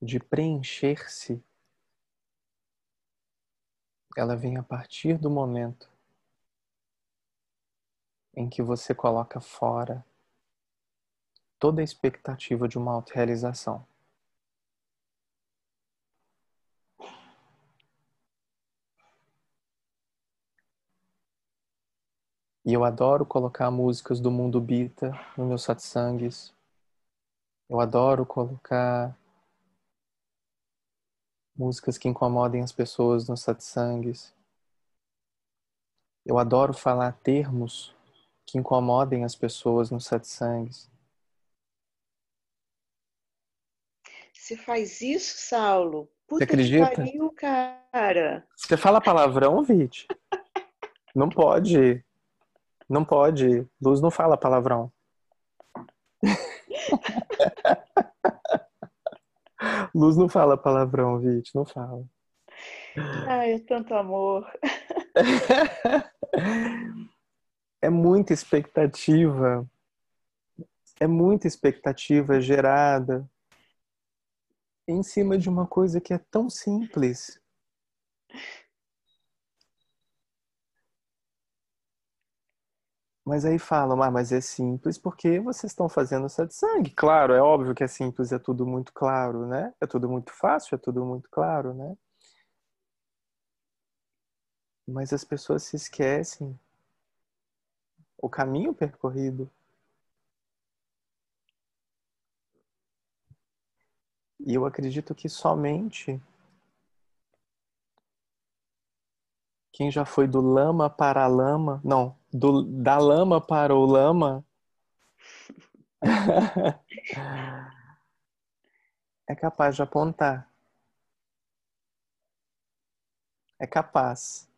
A: de preencher-se, ela vem a partir do momento em que você coloca fora toda a expectativa de uma autorrealização. E eu adoro colocar músicas do mundo Bita nos meus satsangues. Eu adoro colocar músicas que incomodem as pessoas nos satsangues. Eu adoro falar termos que incomodem as pessoas nos satsangues.
B: Você faz isso, Saulo?
A: Puta Você acredita?
B: Que pariu, cara.
A: Você fala palavrão, Vit? não pode. Não pode. Luz não fala palavrão. [LAUGHS] Luz não fala palavrão, Vit, não fala.
B: Ai, é tanto amor. [LAUGHS]
A: é muita expectativa. É muita expectativa gerada em cima de uma coisa que é tão simples. Mas aí falam, ah, mas é simples porque vocês estão fazendo satsang. Claro, é óbvio que é simples, é tudo muito claro, né? É tudo muito fácil, é tudo muito claro, né? Mas as pessoas se esquecem o caminho percorrido. E eu acredito que somente quem já foi do lama para a lama, não, do, da lama para o lama, [LAUGHS] é capaz de apontar. É capaz.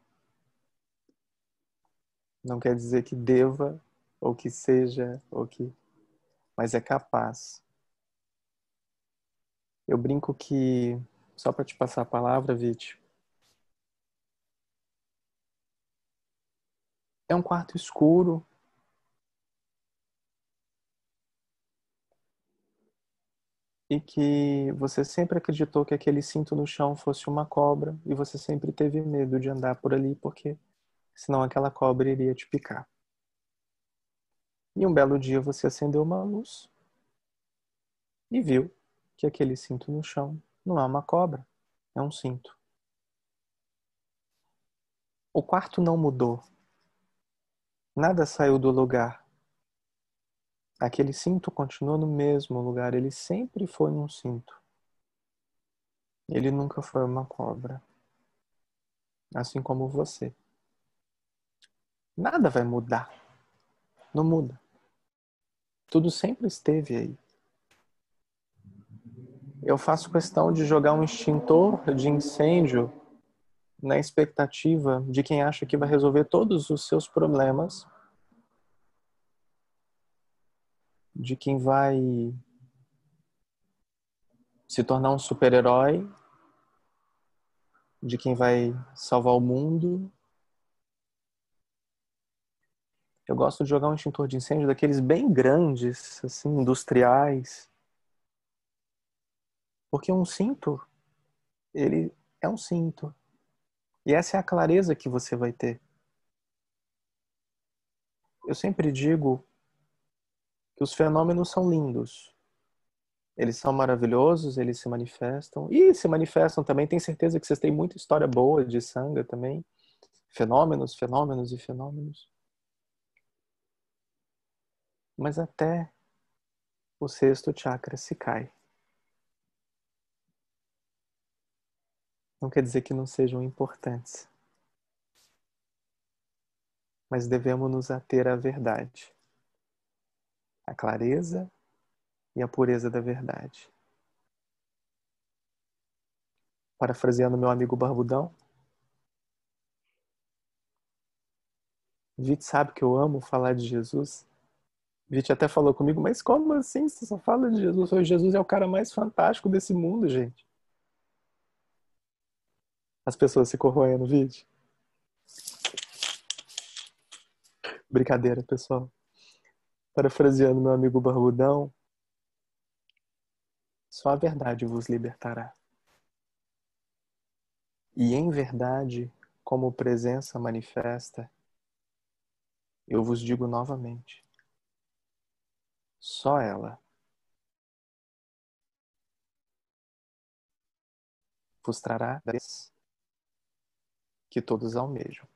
A: Não quer dizer que deva, ou que seja, ou que. Mas é capaz. Eu brinco que, só para te passar a palavra, Vit, é um quarto escuro. E que você sempre acreditou que aquele cinto no chão fosse uma cobra e você sempre teve medo de andar por ali porque senão aquela cobra iria te picar. E um belo dia você acendeu uma luz e viu que aquele cinto no chão não é uma cobra, é um cinto. O quarto não mudou. Nada saiu do lugar. Aquele cinto continua no mesmo lugar, ele sempre foi um cinto. Ele nunca foi uma cobra. Assim como você. Nada vai mudar. Não muda. Tudo sempre esteve aí eu faço questão de jogar um extintor de incêndio na expectativa de quem acha que vai resolver todos os seus problemas, de quem vai se tornar um super-herói, de quem vai salvar o mundo. Eu gosto de jogar um extintor de incêndio daqueles bem grandes, assim, industriais, porque um cinto, ele é um cinto. E essa é a clareza que você vai ter. Eu sempre digo que os fenômenos são lindos. Eles são maravilhosos, eles se manifestam. E se manifestam também, tenho certeza que vocês têm muita história boa de sanga também. Fenômenos, fenômenos e fenômenos. Mas até o sexto chakra se cai. Não quer dizer que não sejam importantes. Mas devemos nos ater à verdade, à clareza e à pureza da verdade. Parafraseando meu amigo Barbudão, Vite sabe que eu amo falar de Jesus. Vite até falou comigo, mas como assim você só fala de Jesus? Jesus é o cara mais fantástico desse mundo, gente as pessoas se corroem no vídeo. Brincadeira, pessoal. Parafraseando meu amigo Barbudão, só a verdade vos libertará. E em verdade, como presença manifesta, eu vos digo novamente: só ela vos trará que todos almejam.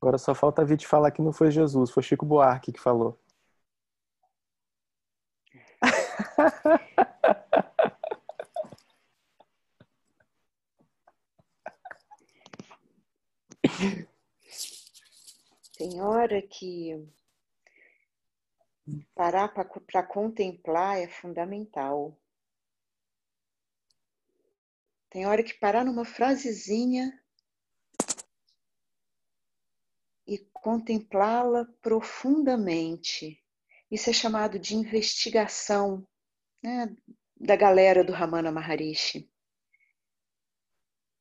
A: Agora só falta a te falar que não foi Jesus, foi Chico Buarque que falou. [LAUGHS]
B: Tem hora que parar para contemplar é fundamental. Tem hora que parar numa frasezinha e contemplá-la profundamente. Isso é chamado de investigação né, da galera do Ramana Maharishi.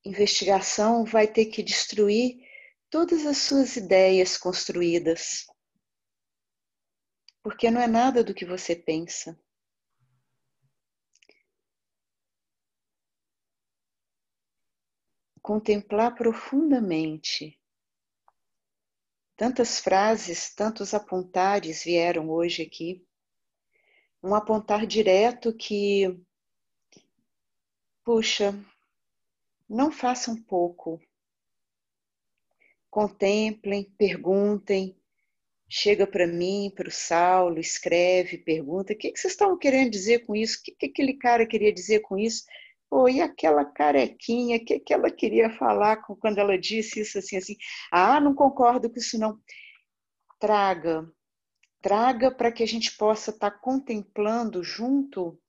B: Investigação vai ter que destruir todas as suas ideias construídas, porque não é nada do que você pensa. Contemplar profundamente Tantas frases, tantos apontares vieram hoje aqui. Um apontar direto que, puxa, não façam pouco. Contemplem, perguntem, chega para mim, para o Saulo, escreve, pergunta: o que, que vocês estavam querendo dizer com isso? O que, que aquele cara queria dizer com isso? Pô, e aquela carequinha, o que, que ela queria falar quando ela disse isso assim, assim? Ah, não concordo com isso, não. Traga, traga para que a gente possa estar tá contemplando junto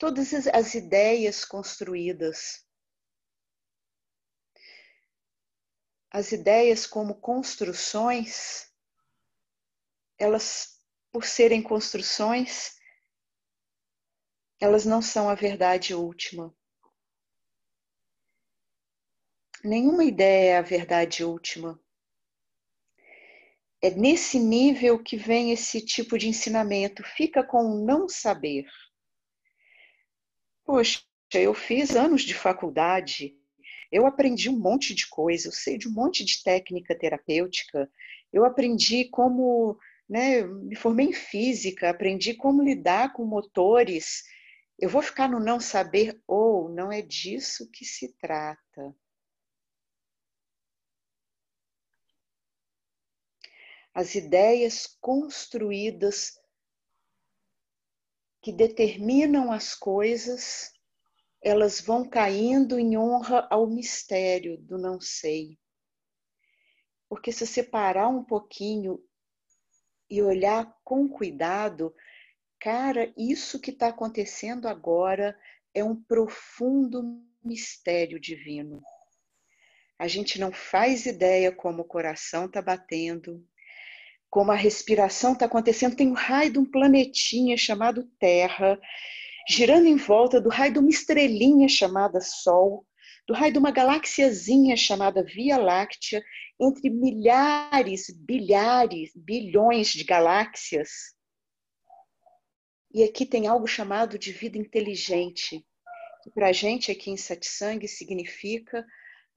B: todas as ideias construídas. As ideias como construções, elas, por serem construções, elas não são a verdade última. Nenhuma ideia é a verdade última. É nesse nível que vem esse tipo de ensinamento. Fica com o não saber. Poxa, eu fiz anos de faculdade, eu aprendi um monte de coisa, eu sei de um monte de técnica terapêutica, eu aprendi como, né, me formei em física, aprendi como lidar com motores eu vou ficar no não saber ou não é disso que se trata. As ideias construídas que determinam as coisas, elas vão caindo em honra ao mistério do não sei. Porque se você parar um pouquinho e olhar com cuidado, cara, isso que está acontecendo agora é um profundo mistério divino. A gente não faz ideia como o coração está batendo, como a respiração está acontecendo. Tem um raio de um planetinha chamado Terra, girando em volta do raio de uma estrelinha chamada Sol, do raio de uma galáxiazinha chamada Via Láctea, entre milhares, bilhares, bilhões de galáxias. E aqui tem algo chamado de vida inteligente, que para a gente aqui em Satsang significa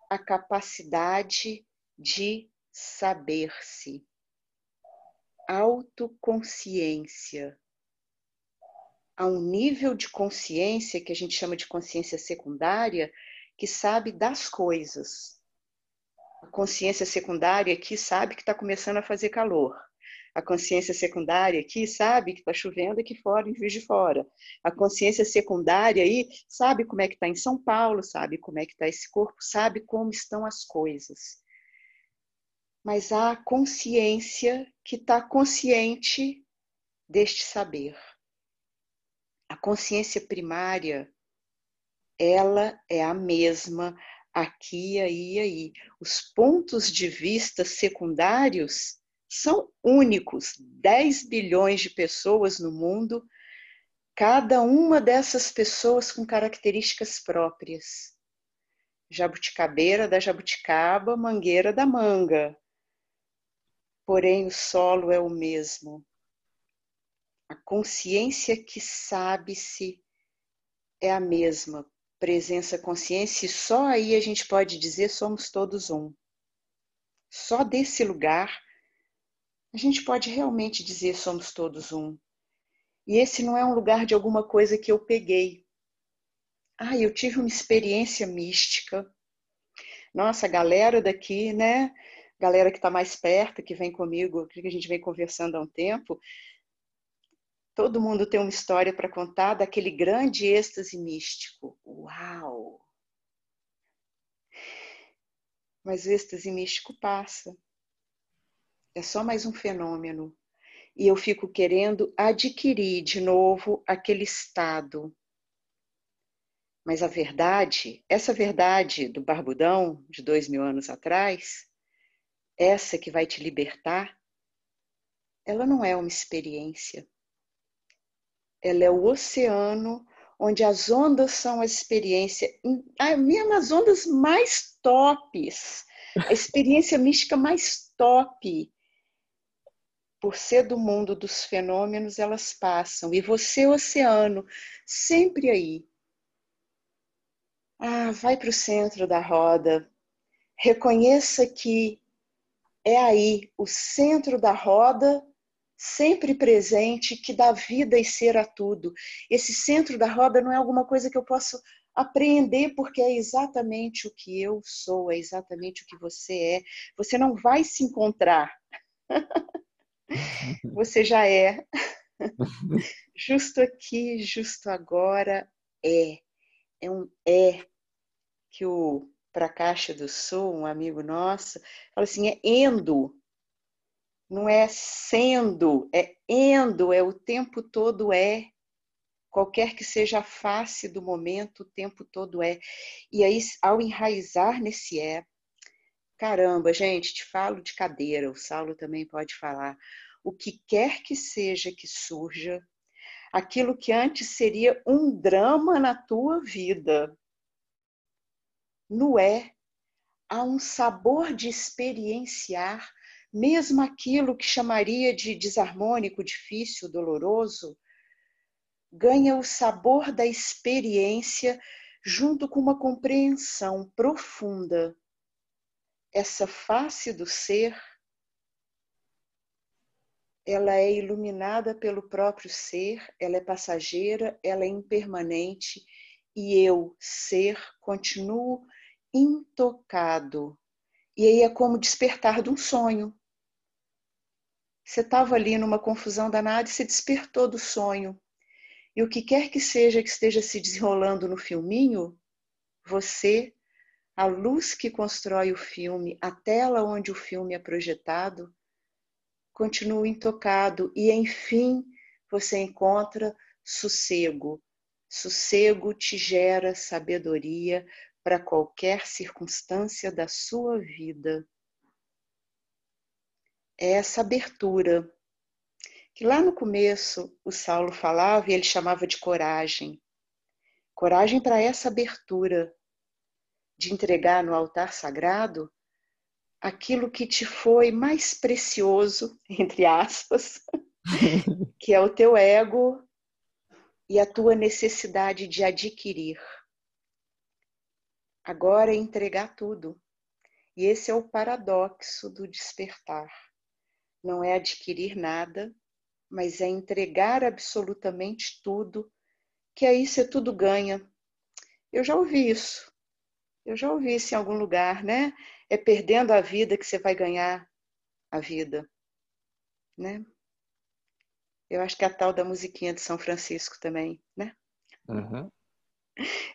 B: a capacidade de saber-se, autoconsciência. Há um nível de consciência que a gente chama de consciência secundária, que sabe das coisas. A consciência secundária aqui sabe que está começando a fazer calor a consciência secundária aqui sabe que está chovendo aqui fora, em Juiz de Fora. A consciência secundária aí sabe como é que está em São Paulo, sabe como é que está esse corpo, sabe como estão as coisas. Mas há a consciência que está consciente deste saber. A consciência primária, ela é a mesma aqui, aí, aí. Os pontos de vista secundários são únicos 10 bilhões de pessoas no mundo, cada uma dessas pessoas com características próprias. Jabuticabeira da jabuticaba, mangueira da manga. Porém, o solo é o mesmo. A consciência que sabe-se é a mesma. Presença, consciência, e só aí a gente pode dizer somos todos um. Só desse lugar a gente pode realmente dizer somos todos um. E esse não é um lugar de alguma coisa que eu peguei. Ah, eu tive uma experiência mística. Nossa, galera daqui, né? galera que está mais perto, que vem comigo, que a gente vem conversando há um tempo, todo mundo tem uma história para contar daquele grande êxtase místico. Uau! Mas o êxtase místico passa. É só mais um fenômeno. E eu fico querendo adquirir de novo aquele estado. Mas a verdade, essa verdade do barbudão de dois mil anos atrás, essa que vai te libertar, ela não é uma experiência. Ela é o oceano onde as ondas são a experiência, mesmo as ondas mais tops, a experiência [LAUGHS] mística mais top. Por ser do mundo dos fenômenos, elas passam. E você, oceano, sempre aí. Ah, vai para o centro da roda. Reconheça que é aí, o centro da roda, sempre presente, que dá vida e ser a tudo. Esse centro da roda não é alguma coisa que eu posso apreender, porque é exatamente o que eu sou, é exatamente o que você é. Você não vai se encontrar. [LAUGHS] você já é. justo aqui, justo agora, é. É um é que o Caixa do Sul, um amigo nosso, fala assim: é endo, não é sendo, é endo, é o tempo todo é. Qualquer que seja a face do momento, o tempo todo é. E aí, ao enraizar nesse é, caramba, gente, te falo de cadeira, o Saulo também pode falar. O que quer que seja que surja, aquilo que antes seria um drama na tua vida, no é, há um sabor de experienciar mesmo aquilo que chamaria de desarmônico, difícil, doloroso, ganha o sabor da experiência junto com uma compreensão profunda. Essa face do ser, ela é iluminada pelo próprio ser, ela é passageira, ela é impermanente e eu, ser, continuo intocado. E aí é como despertar de um sonho. Você estava ali numa confusão danada e se despertou do sonho. E o que quer que seja que esteja se desenrolando no filminho, você, a luz que constrói o filme, a tela onde o filme é projetado, continua intocado e, enfim, você encontra sossego. Sossego te gera sabedoria, para qualquer circunstância da sua vida. É essa abertura que lá no começo o Saulo falava e ele chamava de coragem. Coragem para essa abertura de entregar no altar sagrado aquilo que te foi mais precioso, [LAUGHS] entre aspas, [LAUGHS] que é o teu ego e a tua necessidade de adquirir. Agora é entregar tudo. E esse é o paradoxo do despertar. Não é adquirir nada, mas é entregar absolutamente tudo, que aí você tudo ganha. Eu já ouvi isso. Eu já ouvi isso em algum lugar, né? É perdendo a vida que você vai ganhar a vida, né? Eu acho que é a tal da musiquinha de São Francisco também, né? Uhum.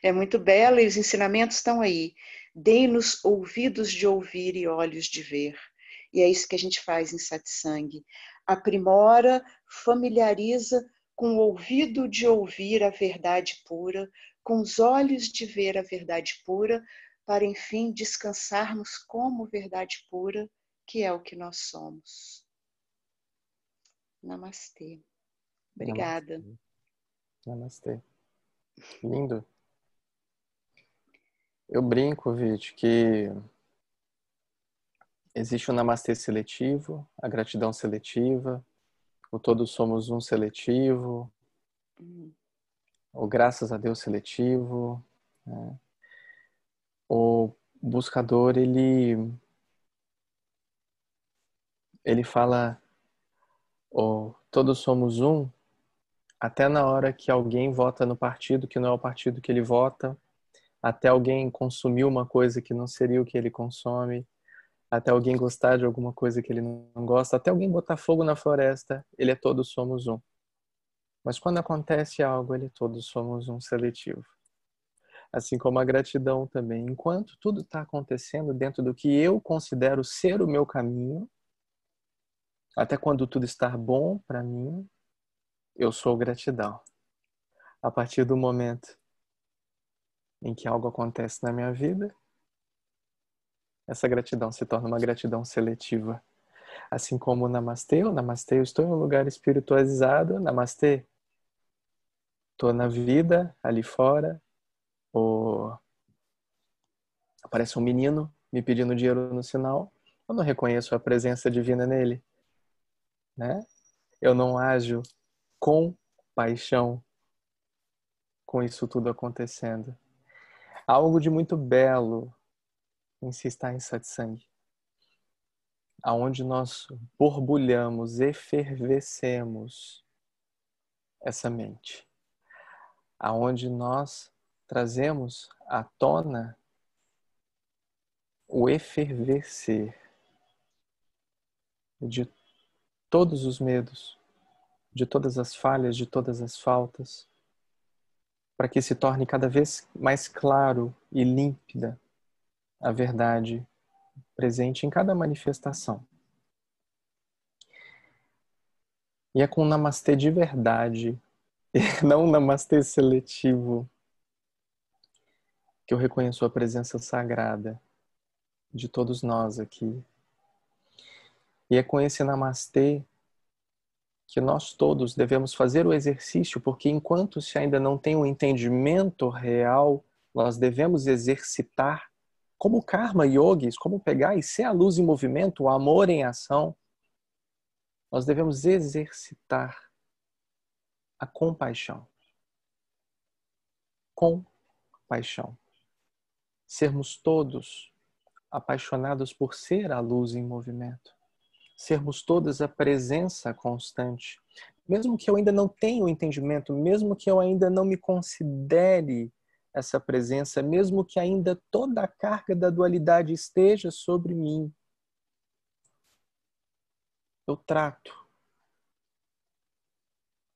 B: É muito bela e os ensinamentos estão aí. Dê-nos ouvidos de ouvir e olhos de ver. E é isso que a gente faz em satsang. Aprimora, familiariza com o ouvido de ouvir a verdade pura, com os olhos de ver a verdade pura, para enfim descansarmos como verdade pura, que é o que nós somos. Namastê. Obrigada.
A: Namastê. Namastê. Lindo. Eu brinco, Vit, que existe o namastê seletivo, a gratidão seletiva, o todos somos um seletivo, o graças a Deus seletivo. Né? O buscador, ele ele fala o todos somos um até na hora que alguém vota no partido que não é o partido que ele vota até alguém consumir uma coisa que não seria o que ele consome, até alguém gostar de alguma coisa que ele não gosta, até alguém botar fogo na floresta, ele é todos somos um. Mas quando acontece algo, ele é todos somos um seletivo. Assim como a gratidão também. Enquanto tudo está acontecendo dentro do que eu considero ser o meu caminho, até quando tudo está bom para mim, eu sou gratidão. A partir do momento em que algo acontece na minha vida, essa gratidão se torna uma gratidão seletiva. Assim como o Namastê, o Namastê, eu estou em um lugar espiritualizado, Namastê, estou na vida, ali fora, ou aparece um menino me pedindo dinheiro no sinal, eu não reconheço a presença divina nele, né? Eu não ajo com paixão com isso tudo acontecendo. Algo de muito belo em se estar em satsang, aonde nós borbulhamos, efervescemos essa mente, aonde nós trazemos à tona o efervescer de todos os medos, de todas as falhas, de todas as faltas, para que se torne cada vez mais claro e límpida a verdade presente em cada manifestação. E é com namastê de verdade, [LAUGHS] não um namastê seletivo, que eu reconheço a presença sagrada de todos nós aqui. E é com esse namastê que nós todos devemos fazer o exercício, porque enquanto se ainda não tem um entendimento real, nós devemos exercitar como karma yogis, como pegar e ser a luz em movimento, o amor em ação, nós devemos exercitar a compaixão. Compaixão. Sermos todos apaixonados por ser a luz em movimento. Sermos todos a presença constante. Mesmo que eu ainda não tenha o entendimento, mesmo que eu ainda não me considere essa presença, mesmo que ainda toda a carga da dualidade esteja sobre mim. Eu trato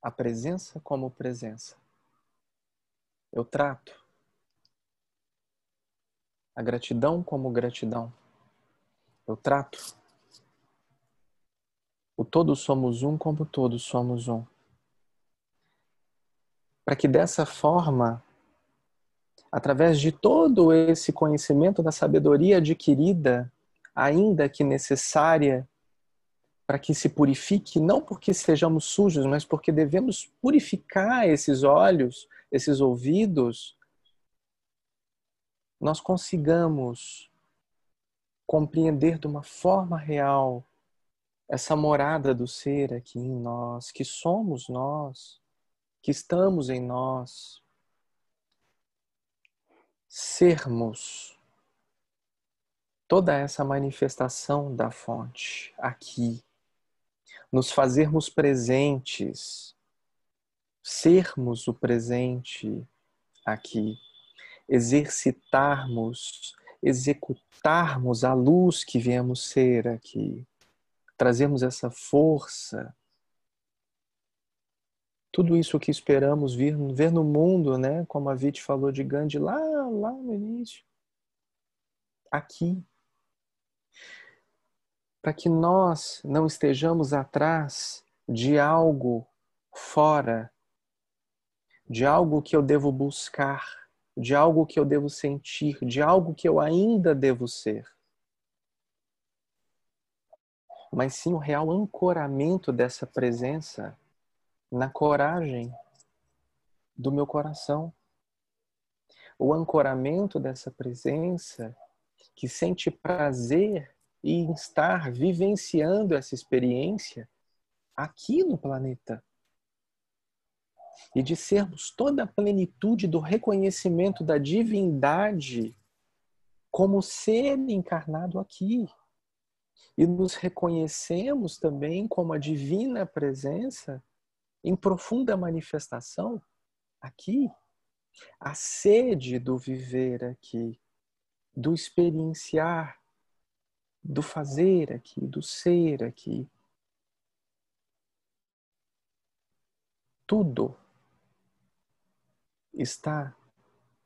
A: a presença como presença. Eu trato a gratidão como gratidão. Eu trato o todos somos um como todos somos um. Para que dessa forma através de todo esse conhecimento da sabedoria adquirida, ainda que necessária para que se purifique, não porque sejamos sujos, mas porque devemos purificar esses olhos, esses ouvidos, nós consigamos compreender de uma forma real essa morada do ser aqui em nós, que somos nós, que estamos em nós, sermos. Toda essa manifestação da fonte aqui, nos fazermos presentes, sermos o presente aqui, exercitarmos, executarmos a luz que viemos ser aqui, trazermos essa força tudo isso que esperamos vir, ver no mundo, né? Como a Vit falou de Gandhi lá, lá no início. Aqui. Para que nós não estejamos atrás de algo fora, de algo que eu devo buscar, de algo que eu devo sentir, de algo que eu ainda devo ser. Mas sim o real ancoramento dessa presença na coragem do meu coração. O ancoramento dessa presença que sente prazer em estar vivenciando essa experiência aqui no planeta. E de sermos toda a plenitude do reconhecimento da divindade como ser encarnado aqui. E nos reconhecemos também como a divina presença em profunda manifestação aqui, a sede do viver aqui, do experienciar, do fazer aqui, do ser aqui. Tudo está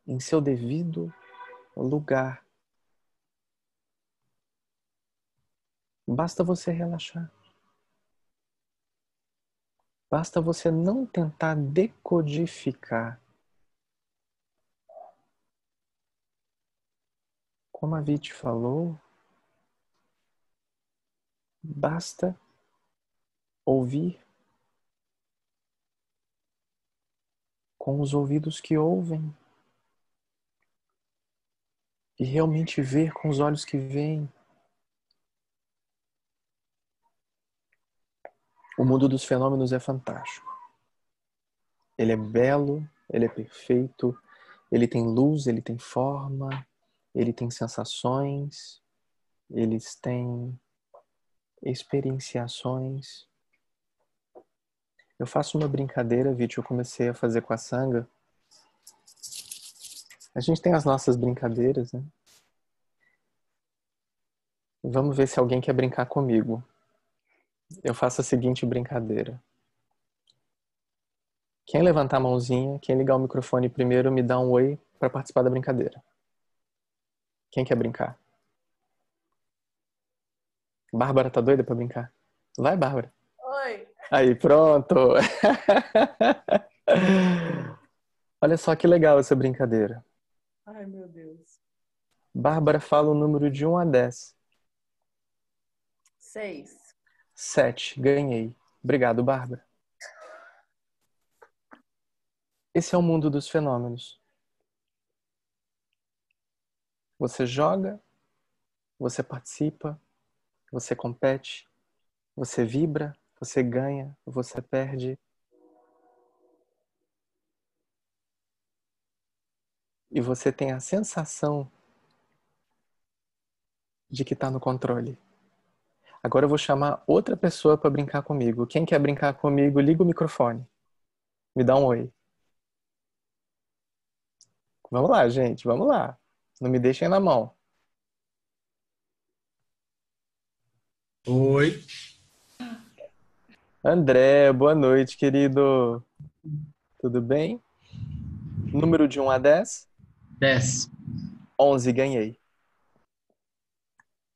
A: em seu devido lugar. Basta você relaxar. Basta você não tentar decodificar. Como a Viti falou, basta ouvir com os ouvidos que ouvem e realmente ver com os olhos que veem. O mundo dos fenômenos é fantástico. Ele é belo, ele é perfeito, ele tem luz, ele tem forma, ele tem sensações, eles têm experienciações. Eu faço uma brincadeira, Viti, eu comecei a fazer com a Sanga. A gente tem as nossas brincadeiras, né? Vamos ver se alguém quer brincar comigo eu faço a seguinte brincadeira. Quem levantar a mãozinha, quem ligar o microfone primeiro, me dá um oi para participar da brincadeira. Quem quer brincar? Bárbara tá doida para brincar? Vai, Bárbara.
C: Oi.
A: Aí, pronto. [LAUGHS] Olha só que legal essa brincadeira.
C: Ai, meu Deus.
A: Bárbara fala o número de 1 a 10.
C: 6.
A: Sete. Ganhei. Obrigado, Bárbara. Esse é o mundo dos fenômenos. Você joga, você participa, você compete, você vibra, você ganha, você perde. E você tem a sensação de que está no controle. Agora eu vou chamar outra pessoa para brincar comigo. Quem quer brincar comigo, liga o microfone. Me dá um oi. Vamos lá, gente, vamos lá. Não me deixem na mão.
D: Oi.
A: André, boa noite, querido. Tudo bem? Número de 1 a 10?
D: 10.
A: 11, ganhei.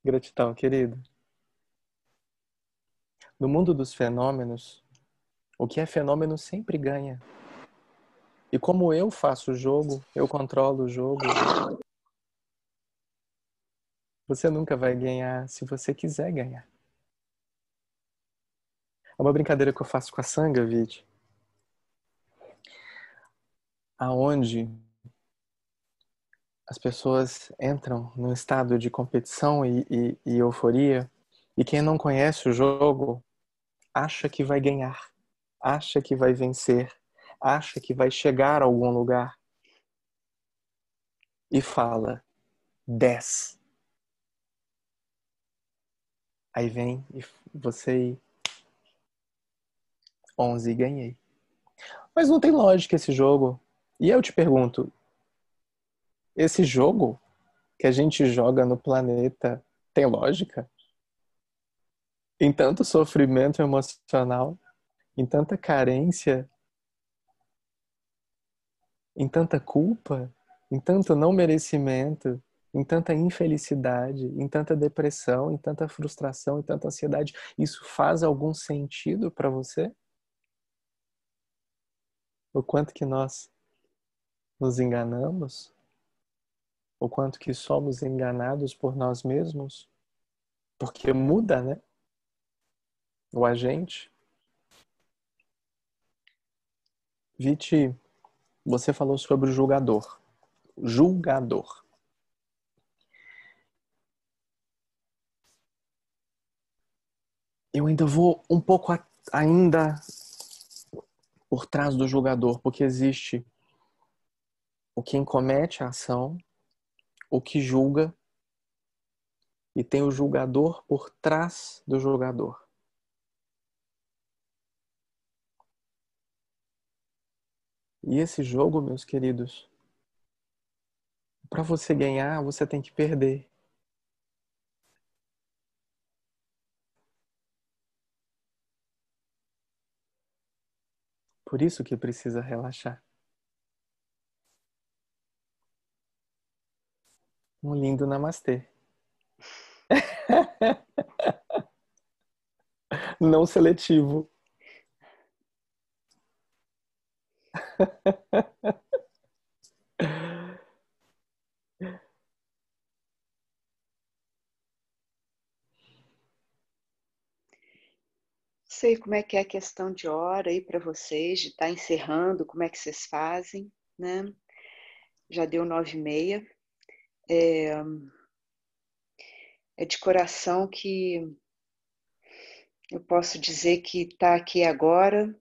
A: Gratidão, querido. No mundo dos fenômenos, o que é fenômeno sempre ganha. E como eu faço o jogo, eu controlo o jogo. Você nunca vai ganhar se você quiser ganhar. É uma brincadeira que eu faço com a Sanga, Vide. Aonde as pessoas entram num estado de competição e, e, e euforia e quem não conhece o jogo acha que vai ganhar, acha que vai vencer, acha que vai chegar a algum lugar e fala 10. Aí vem e você e 11 e ganhei. Mas não tem lógica esse jogo. E eu te pergunto, esse jogo que a gente joga no planeta tem lógica? Em tanto sofrimento emocional, em tanta carência, em tanta culpa, em tanto não merecimento, em tanta infelicidade, em tanta depressão, em tanta frustração, em tanta ansiedade, isso faz algum sentido para você? O quanto que nós nos enganamos? O quanto que somos enganados por nós mesmos? Porque muda, né? O agente. Viti, você falou sobre o julgador. Julgador. Eu ainda vou um pouco a, ainda por trás do julgador, porque existe o quem comete a ação, o que julga, e tem o julgador por trás do julgador. E esse jogo, meus queridos, para você ganhar, você tem que perder. Por isso que precisa relaxar. Um lindo namastê. [LAUGHS] Não seletivo.
B: Sei como é que é a questão de hora aí para vocês, de estar tá encerrando, como é que vocês fazem, né? Já deu nove e meia. É, é de coração que eu posso dizer que estar tá aqui agora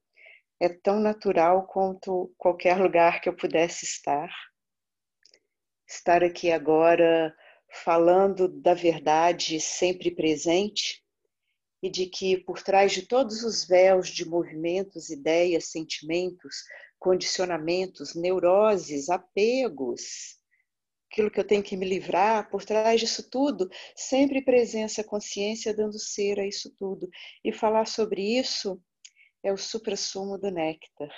B: é tão natural quanto qualquer lugar que eu pudesse estar. Estar aqui agora falando da verdade sempre presente e de que por trás de todos os véus de movimentos, ideias, sentimentos, condicionamentos, neuroses, apegos, aquilo que eu tenho que me livrar, por trás disso tudo, sempre presença, consciência dando ser a isso tudo. E falar sobre isso é o suprassumo do néctar.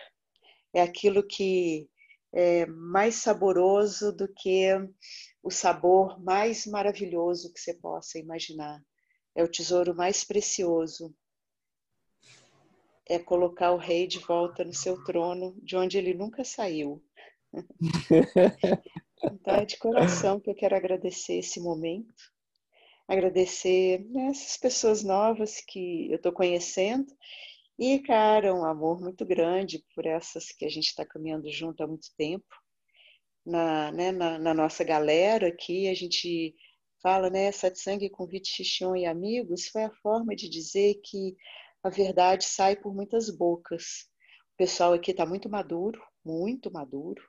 B: É aquilo que é mais saboroso do que o sabor mais maravilhoso que você possa imaginar é o tesouro mais precioso. É colocar o rei de volta no seu trono, de onde ele nunca saiu. [LAUGHS] então é de coração que eu quero agradecer esse momento, agradecer né, essas pessoas novas que eu estou conhecendo e, cara, um amor muito grande por essas que a gente está caminhando junto há muito tempo. Na, né, na, na, nossa galera aqui, a gente fala, né, satsang, convite Shishion e amigos, foi a forma de dizer que a verdade sai por muitas bocas. O pessoal aqui está muito maduro, muito maduro,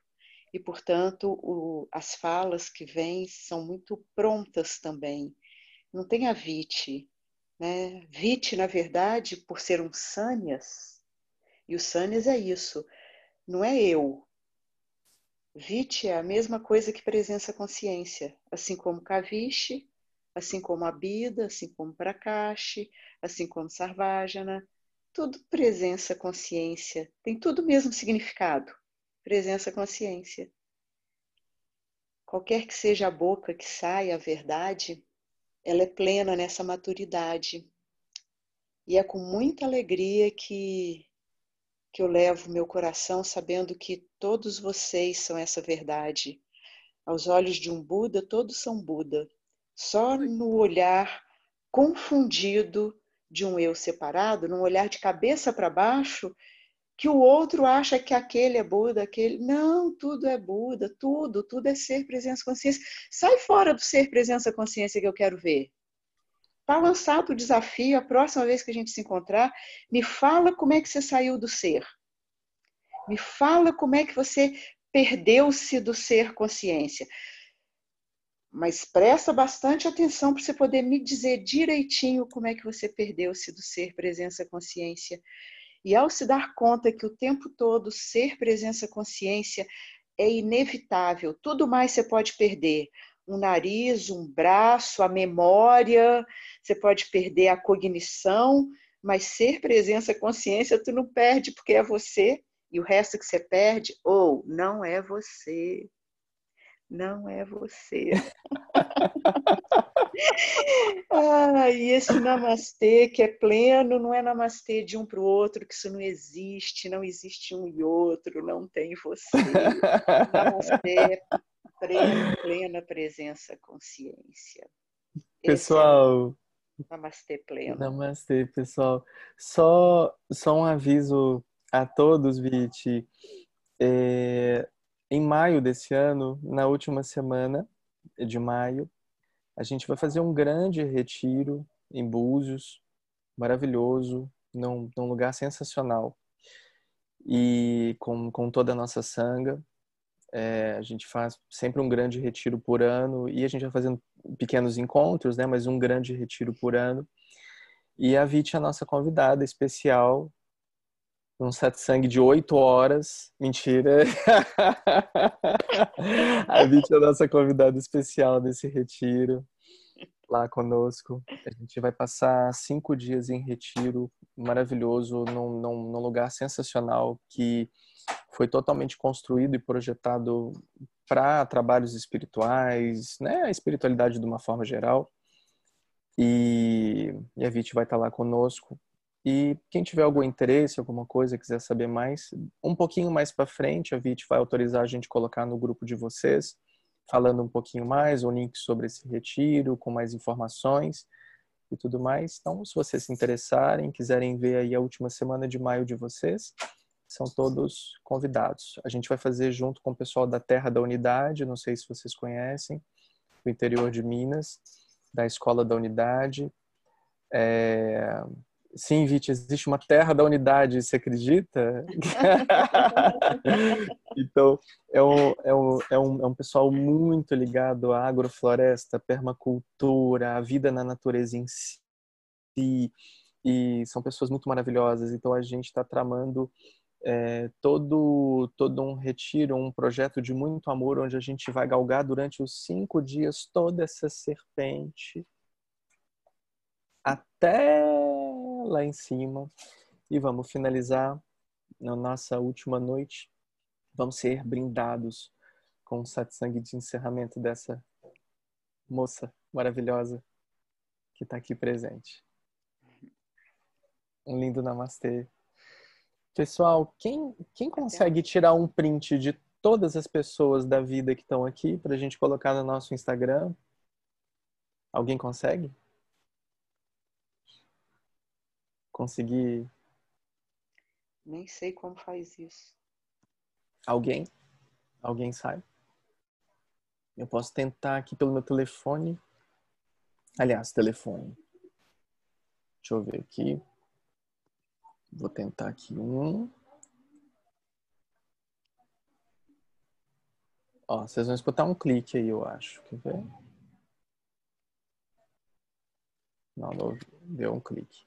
B: e, portanto, o, as falas que vêm são muito prontas também. Não tem a Vite. Né? Vite, na verdade, por ser um Sanyas, e o Sanyas é isso, não é eu, Vite é a mesma coisa que presença consciência, assim como Kavishi, assim como Abida, assim como Prakashi, assim como Sarvajana, tudo presença consciência, tem tudo o mesmo significado, presença consciência. Qualquer que seja a boca que saia a verdade, ela é plena nessa maturidade. E é com muita alegria que que eu levo meu coração sabendo que todos vocês são essa verdade. Aos olhos de um Buda, todos são Buda. Só no olhar confundido de um eu separado, num olhar de cabeça para baixo, que o outro acha que aquele é Buda, aquele. Não, tudo é Buda, tudo, tudo é ser presença consciência. Sai fora do ser presença consciência que eu quero ver. Está lançado o desafio, a próxima vez que a gente se encontrar, me fala como é que você saiu do ser. Me fala como é que você perdeu-se do ser consciência. Mas presta bastante atenção para você poder me dizer direitinho como é que você perdeu-se do ser presença consciência. E ao se dar conta que o tempo todo ser presença consciência é inevitável, tudo mais você pode perder um nariz, um braço, a memória, você pode perder a cognição, mas ser presença, consciência, tu não perde porque é você, e o resto que você perde, ou oh, não é você. Não é você. [LAUGHS] ah, e esse namastê que é pleno, não é namastê de um para o outro, que isso não existe, não existe um e outro, não tem você. Namastê plena, plena presença consciência.
A: Pessoal.
B: É namastê pleno.
A: Namastê, pessoal. Só, só um aviso a todos, Viti. É, em maio desse ano, na última semana de maio, a gente vai fazer um grande retiro em Búzios, maravilhoso, num, num lugar sensacional. E com, com toda a nossa sanga, é, a gente faz sempre um grande retiro por ano e a gente vai fazendo pequenos encontros, né? Mas um grande retiro por ano. E a Viti é a nossa convidada especial um satsang de oito horas. Mentira. [LAUGHS] a Viti é a nossa convidada especial desse retiro. lá conosco. A gente vai passar cinco dias em retiro maravilhoso, num, num, num lugar sensacional que foi totalmente construído e projetado para trabalhos espirituais, né, a espiritualidade de uma forma geral. E, e a Vit vai estar lá conosco. E quem tiver algum interesse, alguma coisa, quiser saber mais, um pouquinho mais para frente, a Vit vai autorizar a gente colocar no grupo de vocês, falando um pouquinho mais, o link sobre esse retiro, com mais informações e tudo mais. Então, se vocês se interessarem, quiserem ver aí a última semana de maio de vocês, são todos convidados. A gente vai fazer junto com o pessoal da Terra da Unidade, não sei se vocês conhecem, do interior de Minas, da Escola da Unidade. É... Sim, Vite, existe uma Terra da Unidade, você acredita? [LAUGHS] então, é um, é, um, é, um, é um pessoal muito ligado à agrofloresta, permacultura, à vida na natureza em si. E são pessoas muito maravilhosas. Então, a gente está tramando é, todo, todo um retiro, um projeto de muito amor, onde a gente vai galgar durante os cinco dias toda essa serpente até lá em cima. E vamos finalizar na nossa última noite. Vamos ser brindados com o satsang de encerramento dessa moça maravilhosa que está aqui presente. Um lindo namastê Pessoal, quem, quem consegue tirar um print de todas as pessoas da vida que estão aqui para a gente colocar no nosso Instagram? Alguém consegue? Conseguir?
B: Nem sei como faz isso.
A: Alguém? Alguém sabe? Eu posso tentar aqui pelo meu telefone. Aliás, telefone. Deixa eu ver aqui. Vou tentar aqui um. Ó, vocês vão escutar um clique aí, eu acho. Quer ver? Não, não deu um clique.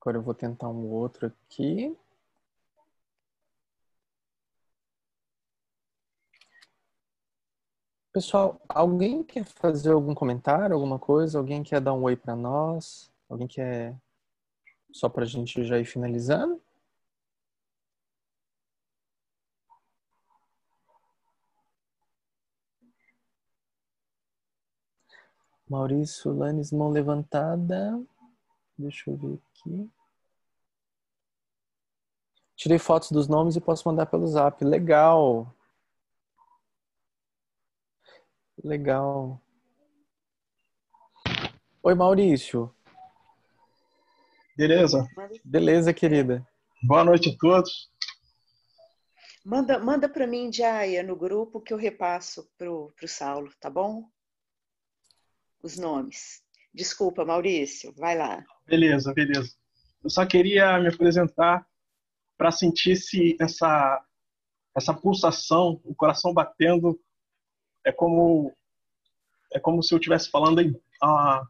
A: Agora eu vou tentar um outro aqui. Pessoal, alguém quer fazer algum comentário, alguma coisa? Alguém quer dar um oi para nós? Alguém quer só para a gente já ir finalizando. Maurício Lanes, mão levantada. Deixa eu ver aqui. Tirei fotos dos nomes e posso mandar pelo zap. Legal. Legal. Oi, Maurício.
D: Beleza?
A: Beleza, querida.
D: Boa noite a todos.
B: Manda, manda para mim, Jaya, no grupo que eu repasso pro, pro Saulo, tá bom? Os nomes. Desculpa, Maurício, vai lá.
D: Beleza, beleza. Eu só queria me apresentar para sentir se essa essa pulsação, o coração batendo, é como é como se eu estivesse falando em ah,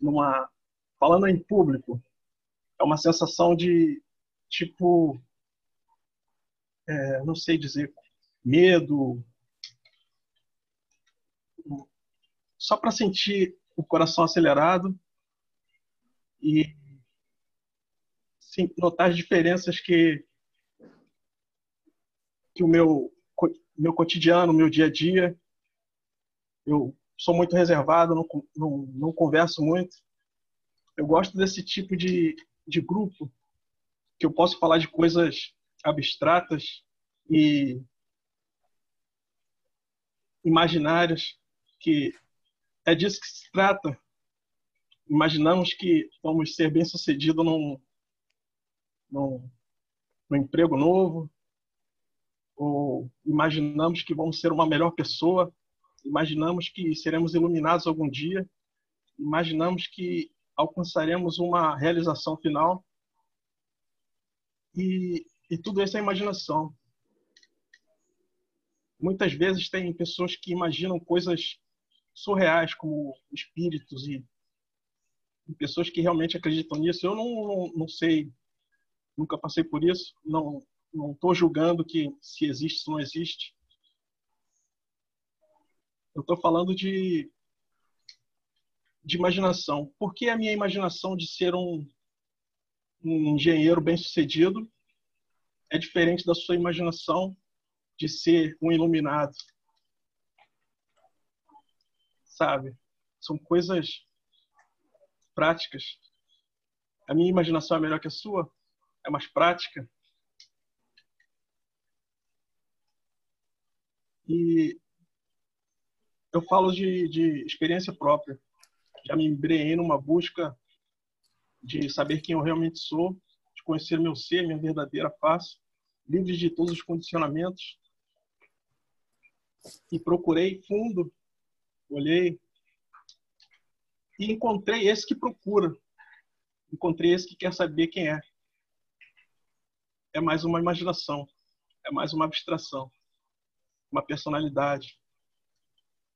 D: numa falando em público, é uma sensação de tipo é, não sei dizer medo só para sentir o coração acelerado e sim, notar as diferenças que que o meu meu cotidiano, meu dia a dia eu sou muito reservado, não, não, não converso muito. Eu gosto desse tipo de, de grupo que eu posso falar de coisas abstratas e imaginárias que é disso que se trata. Imaginamos que vamos ser bem-sucedidos num, num, num emprego novo, ou imaginamos que vamos ser uma melhor pessoa, imaginamos que seremos iluminados algum dia, imaginamos que alcançaremos uma realização final. E, e tudo isso é imaginação. Muitas vezes tem pessoas que imaginam coisas surreais, como espíritos e, e pessoas que realmente acreditam nisso. Eu não, não, não sei, nunca passei por isso, não não estou julgando que se existe ou não existe. Eu estou falando de de imaginação. Por que a minha imaginação de ser um, um engenheiro bem-sucedido é diferente da sua imaginação de ser um iluminado? Sabe? São coisas práticas. A minha imaginação é melhor que a sua? É mais prática? E eu falo de, de experiência própria. Já me embrenhei numa busca de saber quem eu realmente sou, de conhecer meu ser, minha verdadeira face, livre de todos os condicionamentos. E procurei fundo, olhei e encontrei esse que procura. Encontrei esse que quer saber quem é. É mais uma imaginação, é mais uma abstração, uma personalidade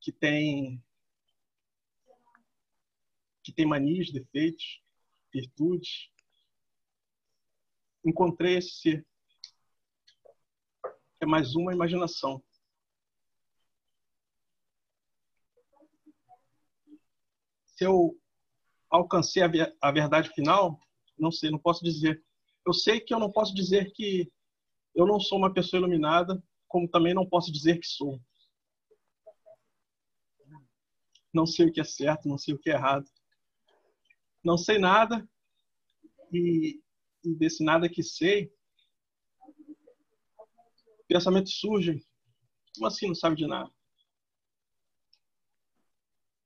D: que tem que tem manias, defeitos, virtudes. Encontrei esse ser. É mais uma imaginação. Se eu alcancei a verdade final, não sei, não posso dizer. Eu sei que eu não posso dizer que eu não sou uma pessoa iluminada, como também não posso dizer que sou não sei o que é certo, não sei o que é errado. Não sei nada e, e desse nada que sei, pensamentos surgem. Como assim não sabe de nada?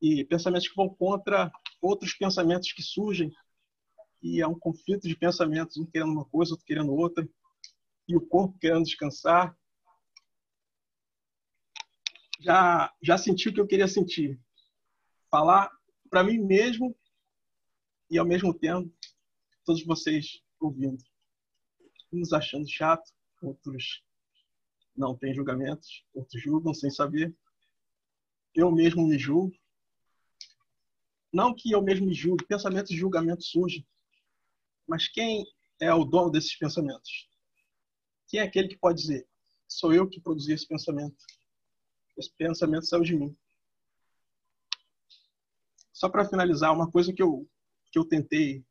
D: E pensamentos que vão contra outros pensamentos que surgem e é um conflito de pensamentos, um querendo uma coisa, outro querendo outra, e o corpo querendo descansar. Já já senti o que eu queria sentir falar para mim mesmo e ao mesmo tempo todos vocês ouvindo. Uns achando chato, outros não têm julgamentos, outros julgam sem saber. Eu mesmo me julgo. Não que eu mesmo me julgue, pensamentos de julgamento surgem. Mas quem é o dono desses pensamentos? Quem é aquele que pode dizer, sou eu que produzi esse pensamento? Esse pensamento saiu de mim. Só para finalizar, uma coisa que eu, que eu tentei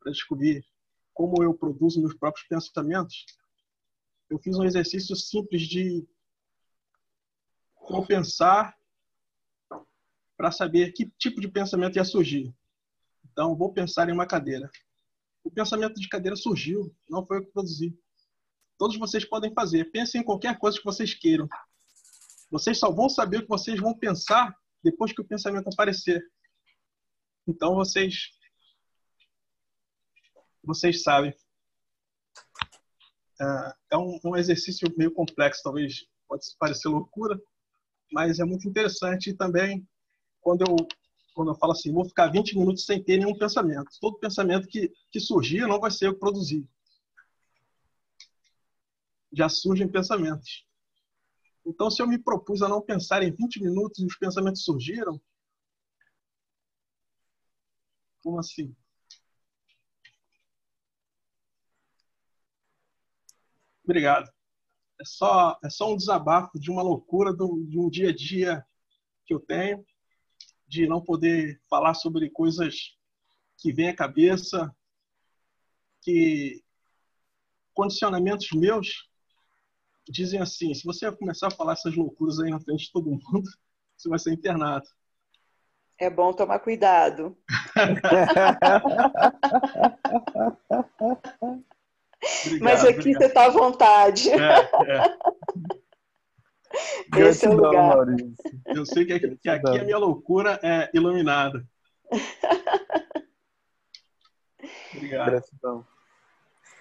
D: para descobrir como eu produzo meus próprios pensamentos, eu fiz um exercício simples de como pensar para saber que tipo de pensamento ia surgir. Então, vou pensar em uma cadeira. O pensamento de cadeira surgiu, não foi eu que produzi. Todos vocês podem fazer. Pensem em qualquer coisa que vocês queiram. Vocês só vão saber o que vocês vão pensar depois que o pensamento aparecer. Então vocês vocês sabem. É, é um, um exercício meio complexo, talvez pode parecer loucura, mas é muito interessante e também quando eu quando eu falo assim, vou ficar 20 minutos sem ter nenhum pensamento. Todo pensamento que, que surgir não vai ser produzir. Já surgem pensamentos. Então, se eu me propus a não pensar em 20 minutos e os pensamentos surgiram, como assim? Obrigado. É só, é só um desabafo de uma loucura do, de um dia a dia que eu tenho, de não poder falar sobre coisas que vêm à cabeça, que condicionamentos meus dizem assim: se você começar a falar essas loucuras aí na frente de todo mundo, [LAUGHS] você vai ser internado.
B: É bom tomar cuidado. [LAUGHS] obrigado, Mas aqui obrigado. você está à vontade. É, é. [LAUGHS]
D: Esse é o lugar. Maurício. Eu sei que aqui, que aqui a minha loucura é iluminada. [LAUGHS]
A: Obrigado. Gratidão.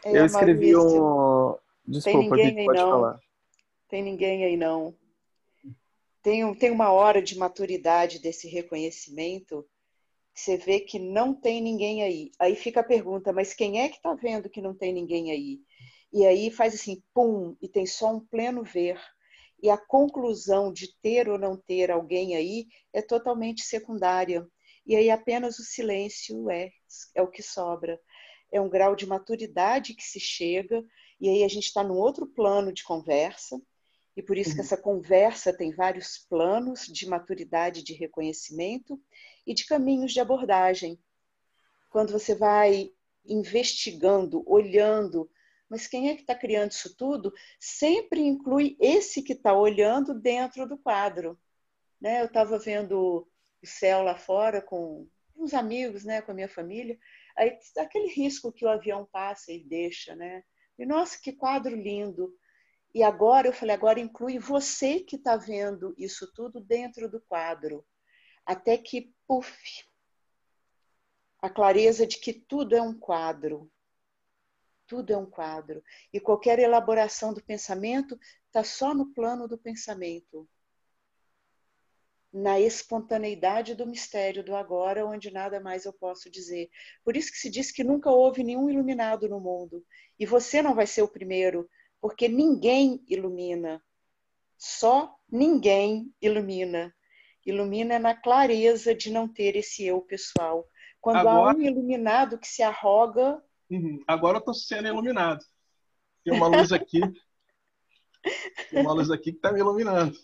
A: É, Eu escrevi Maurício. um. Desculpa, Tem pode não. falar.
B: Tem ninguém aí não tem, tem uma hora de maturidade desse reconhecimento que você vê que não tem ninguém aí. Aí fica a pergunta, mas quem é que está vendo que não tem ninguém aí? E aí faz assim, pum, e tem só um pleno ver. E a conclusão de ter ou não ter alguém aí é totalmente secundária. E aí apenas o silêncio é, é o que sobra. É um grau de maturidade que se chega, e aí a gente está num outro plano de conversa, E por isso uhum. que essa conversa tem vários planos de maturidade de reconhecimento e de caminhos de abordagem. Quando você vai investigando, olhando, mas quem é que está criando isso tudo? Sempre inclui esse que está olhando dentro do quadro. Né? Eu estava vendo o céu lá fora com uns amigos, né, com a minha família, aí aquele risco que o avião passa e deixa, né? E nossa, que quadro lindo! E agora eu falei, agora inclui você que está vendo isso tudo dentro do quadro, até que, puf, a clareza de que tudo é um quadro. Tudo é um quadro. E qualquer elaboração do pensamento está só no plano do pensamento. Na espontaneidade do mistério do agora, onde nada mais eu posso dizer. Por isso que se diz que nunca houve nenhum iluminado no mundo. E você não vai ser o primeiro porque ninguém ilumina. Só ninguém ilumina. Ilumina na clareza de não ter esse eu pessoal. Quando Agora... há um iluminado que se arroga.
D: Uhum. Agora eu estou sendo iluminado. Tem uma luz aqui. Tem uma luz aqui que está me iluminando.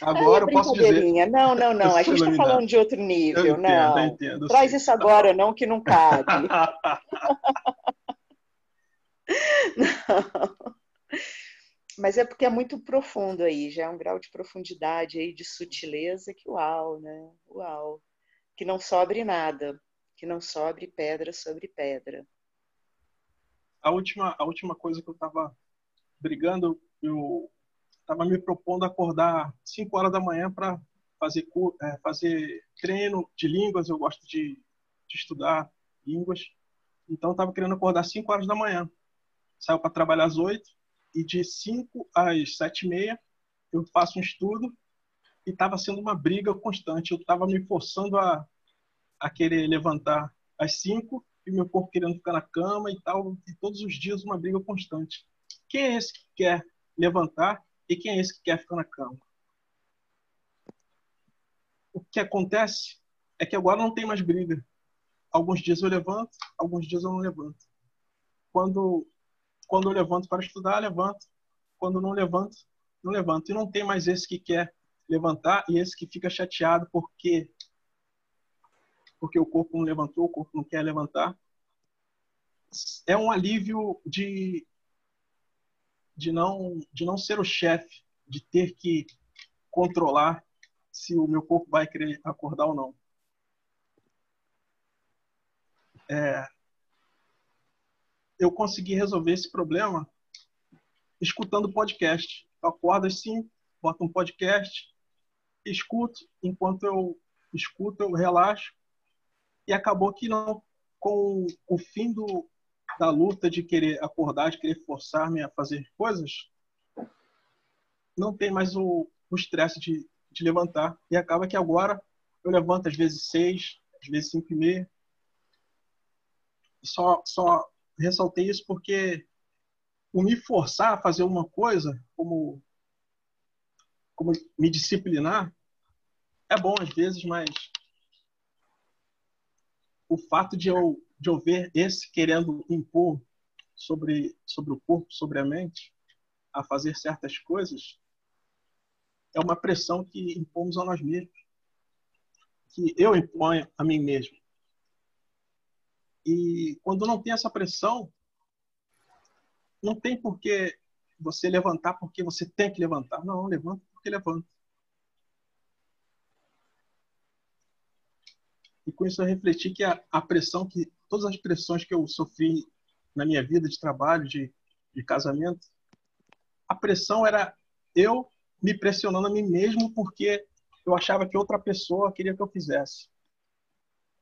D: Agora eu posso dizer.
B: Não, não, não. A gente está falando de outro nível. Eu entendo, não. Eu entendo, Traz isso agora, não, que não cabe. [LAUGHS] não. Mas é porque é muito profundo aí, já é um grau de profundidade aí, de sutileza que uau, né? Uau. Que não sobre nada, que não sobre pedra sobre pedra.
D: A última, a última coisa que eu estava brigando, eu estava me propondo acordar 5 horas da manhã para fazer, é, fazer treino de línguas, eu gosto de, de estudar línguas. Então, estava querendo acordar 5 horas da manhã. Saiu para trabalhar às 8, e de 5 às 7 e meia eu faço um estudo e estava sendo uma briga constante. Eu estava me forçando a, a querer levantar às 5 e meu corpo querendo ficar na cama e tal, e todos os dias uma briga constante. Quem é esse que quer levantar e quem é esse que quer ficar na cama? O que acontece é que agora não tem mais briga. Alguns dias eu levanto, alguns dias eu não levanto. Quando quando eu levanto para estudar, levanto. Quando não levanto, não levanto. E não tem mais esse que quer levantar e esse que fica chateado porque porque o corpo não levantou, o corpo não quer levantar. É um alívio de de não de não ser o chefe, de ter que controlar se o meu corpo vai querer acordar ou não. É, eu consegui resolver esse problema escutando podcast. Eu acordo assim, boto um podcast, escuto, enquanto eu escuto, eu relaxo. E acabou que não, com o fim do, da luta de querer acordar, de querer forçar-me a fazer coisas, não tem mais o estresse de, de levantar. E acaba que agora eu levanto às vezes seis, às vezes cinco e meia. Só, só ressaltei isso porque o me forçar a fazer uma coisa, como, como me disciplinar, é bom às vezes, mas o fato de eu, de eu ver esse querendo impor sobre, sobre o corpo, sobre a mente, a fazer certas coisas, é uma pressão que impomos a nós mesmos. Que eu imponho a mim mesmo. E quando não tem essa pressão, não tem por que você levantar porque você tem que levantar. Não, levanta porque levanta. E com isso eu refleti que a, a, pressão, que todas as pressões que eu sofri na minha vida de trabalho, de, de casamento, a pressão era eu me pressionando a mim mesmo porque eu achava que outra pessoa queria que eu fizesse.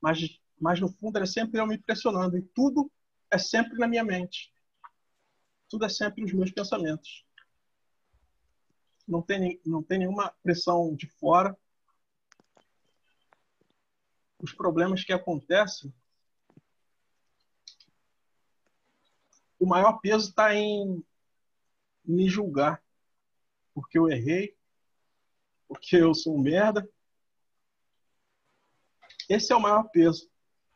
D: Mas mas no fundo era sempre eu me pressionando e tudo é sempre na minha mente. Tudo é sempre nos meus pensamentos. Não tem, não tem nenhuma pressão de fora. Os problemas que acontecem, o maior peso está em me julgar. Porque eu errei, porque eu sou um merda. Esse é o maior peso.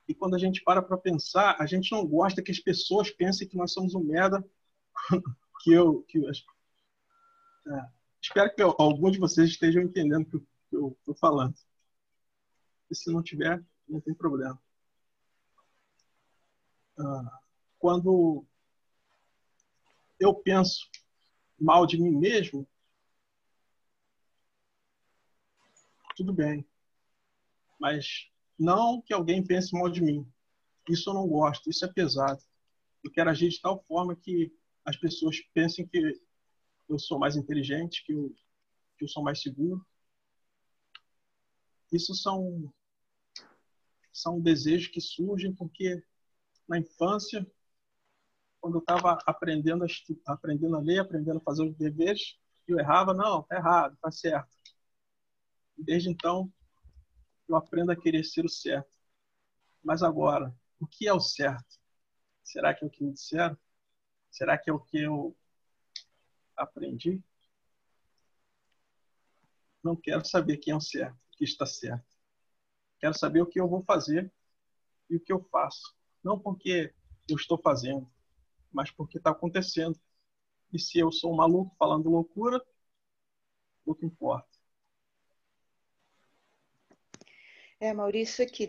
D: E quando a gente para para pensar, a gente não gosta que as pessoas pensem que nós somos um merda, [LAUGHS] que eu, que é, Espero que alguns de vocês estejam entendendo o que eu estou falando. E se não tiver, não tem problema. Ah, quando eu penso mal de mim mesmo, tudo bem. Mas não que alguém pense mal de mim. Isso eu não gosto, isso é pesado. Eu quero agir de tal forma que as pessoas pensem que eu sou mais inteligente, que eu, que eu sou mais seguro. Isso são, são desejos que surgem porque na infância, quando eu estava aprendendo a, aprendendo a ler, aprendendo a fazer os deveres, eu errava, não, tá errado, tá certo. Desde então, eu aprendo a querer ser o certo. Mas agora, o que é o certo? Será que é o que me disseram? Será que é o que eu aprendi? Não quero saber quem é o certo, o que está certo. Quero saber o que eu vou fazer e o que eu faço. Não porque eu estou fazendo, mas porque está acontecendo. E se eu sou um maluco falando loucura, pouco importa.
B: É, Maurício, aqui,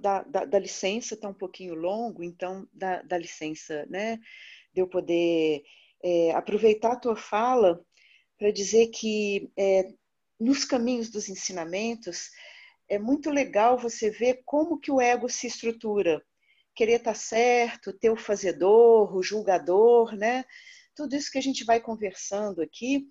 B: dar, dar, dar licença, está um pouquinho longo, então dá, dá licença, né? De eu poder é, aproveitar a tua fala para dizer que é, nos caminhos dos ensinamentos é muito legal você ver como que o ego se estrutura. Querer estar tá certo, ter o fazedor, o julgador, né? Tudo isso que a gente vai conversando aqui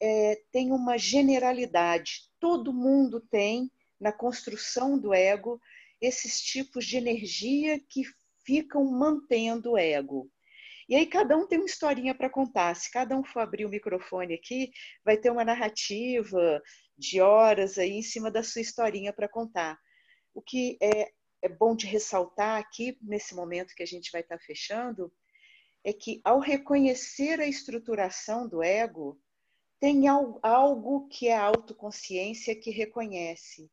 B: é, tem uma generalidade. Todo mundo tem na construção do ego esses tipos de energia que ficam mantendo o ego. E aí cada um tem uma historinha para contar. Se cada um for abrir o microfone aqui, vai ter uma narrativa de horas aí em cima da sua historinha para contar. O que é, é bom de ressaltar aqui, nesse momento que a gente vai estar tá fechando, é que ao reconhecer a estruturação do ego, tem algo que é a autoconsciência que reconhece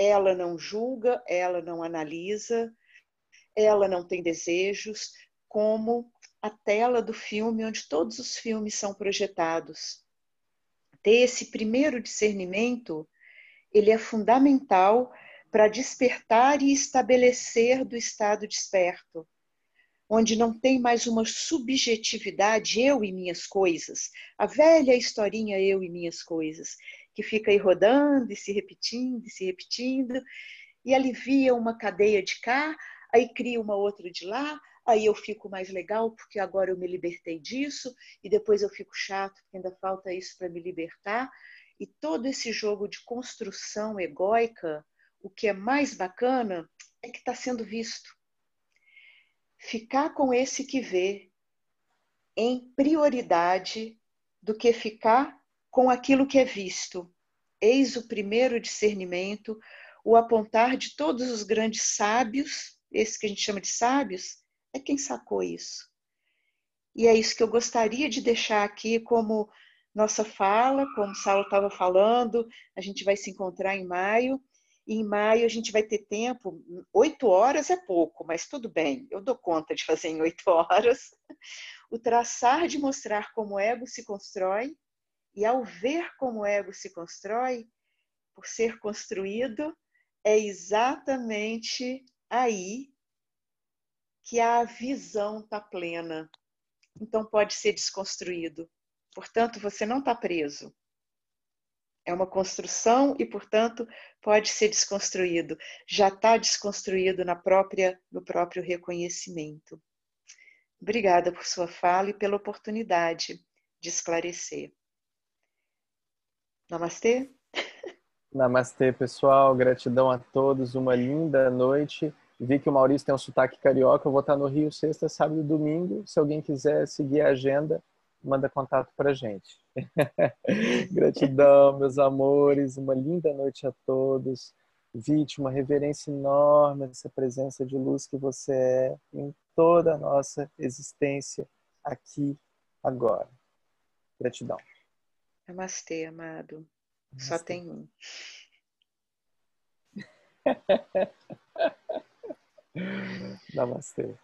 B: ela não julga, ela não analisa, ela não tem desejos, como a tela do filme onde todos os filmes são projetados. Ter esse primeiro discernimento, ele é fundamental para despertar e estabelecer do estado desperto, onde não tem mais uma subjetividade eu e minhas coisas, a velha historinha eu e minhas coisas, que fica aí rodando e se repetindo e se repetindo, e alivia uma cadeia de cá, aí cria uma outra de lá, aí eu fico mais legal porque agora eu me libertei disso, e depois eu fico chato porque ainda falta isso para me libertar. E todo esse jogo de construção egóica, o que é mais bacana é que está sendo visto. Ficar com esse que vê em prioridade do que ficar com aquilo que é visto. Eis o primeiro discernimento, o apontar de todos os grandes sábios, esse que a gente chama de sábios, é quem sacou isso. E é isso que eu gostaria de deixar aqui como nossa fala, como o Saulo estava falando, a gente vai se encontrar em maio, e em maio a gente vai ter tempo, oito horas é pouco, mas tudo bem, eu dou conta de fazer em oito horas. O traçar de mostrar como o ego se constrói, e ao ver como o ego se constrói, por ser construído, é exatamente aí que a visão está plena. Então pode ser desconstruído. Portanto, você não está preso. É uma construção e, portanto, pode ser desconstruído. Já está desconstruído na própria, no próprio reconhecimento. Obrigada por sua fala e pela oportunidade de esclarecer. Namastê.
A: Namastê, pessoal. Gratidão a todos. Uma linda noite. Vi que o Maurício tem um sotaque carioca. Eu vou estar no Rio sexta, sábado e domingo. Se alguém quiser seguir a agenda, manda contato para gente. [LAUGHS] Gratidão, meus amores. Uma linda noite a todos. Vite, uma reverência enorme essa presença de luz que você é em toda a nossa existência aqui, agora. Gratidão.
B: Namastê, amado. Namastê. Só tem um. [LAUGHS]
A: Namastê.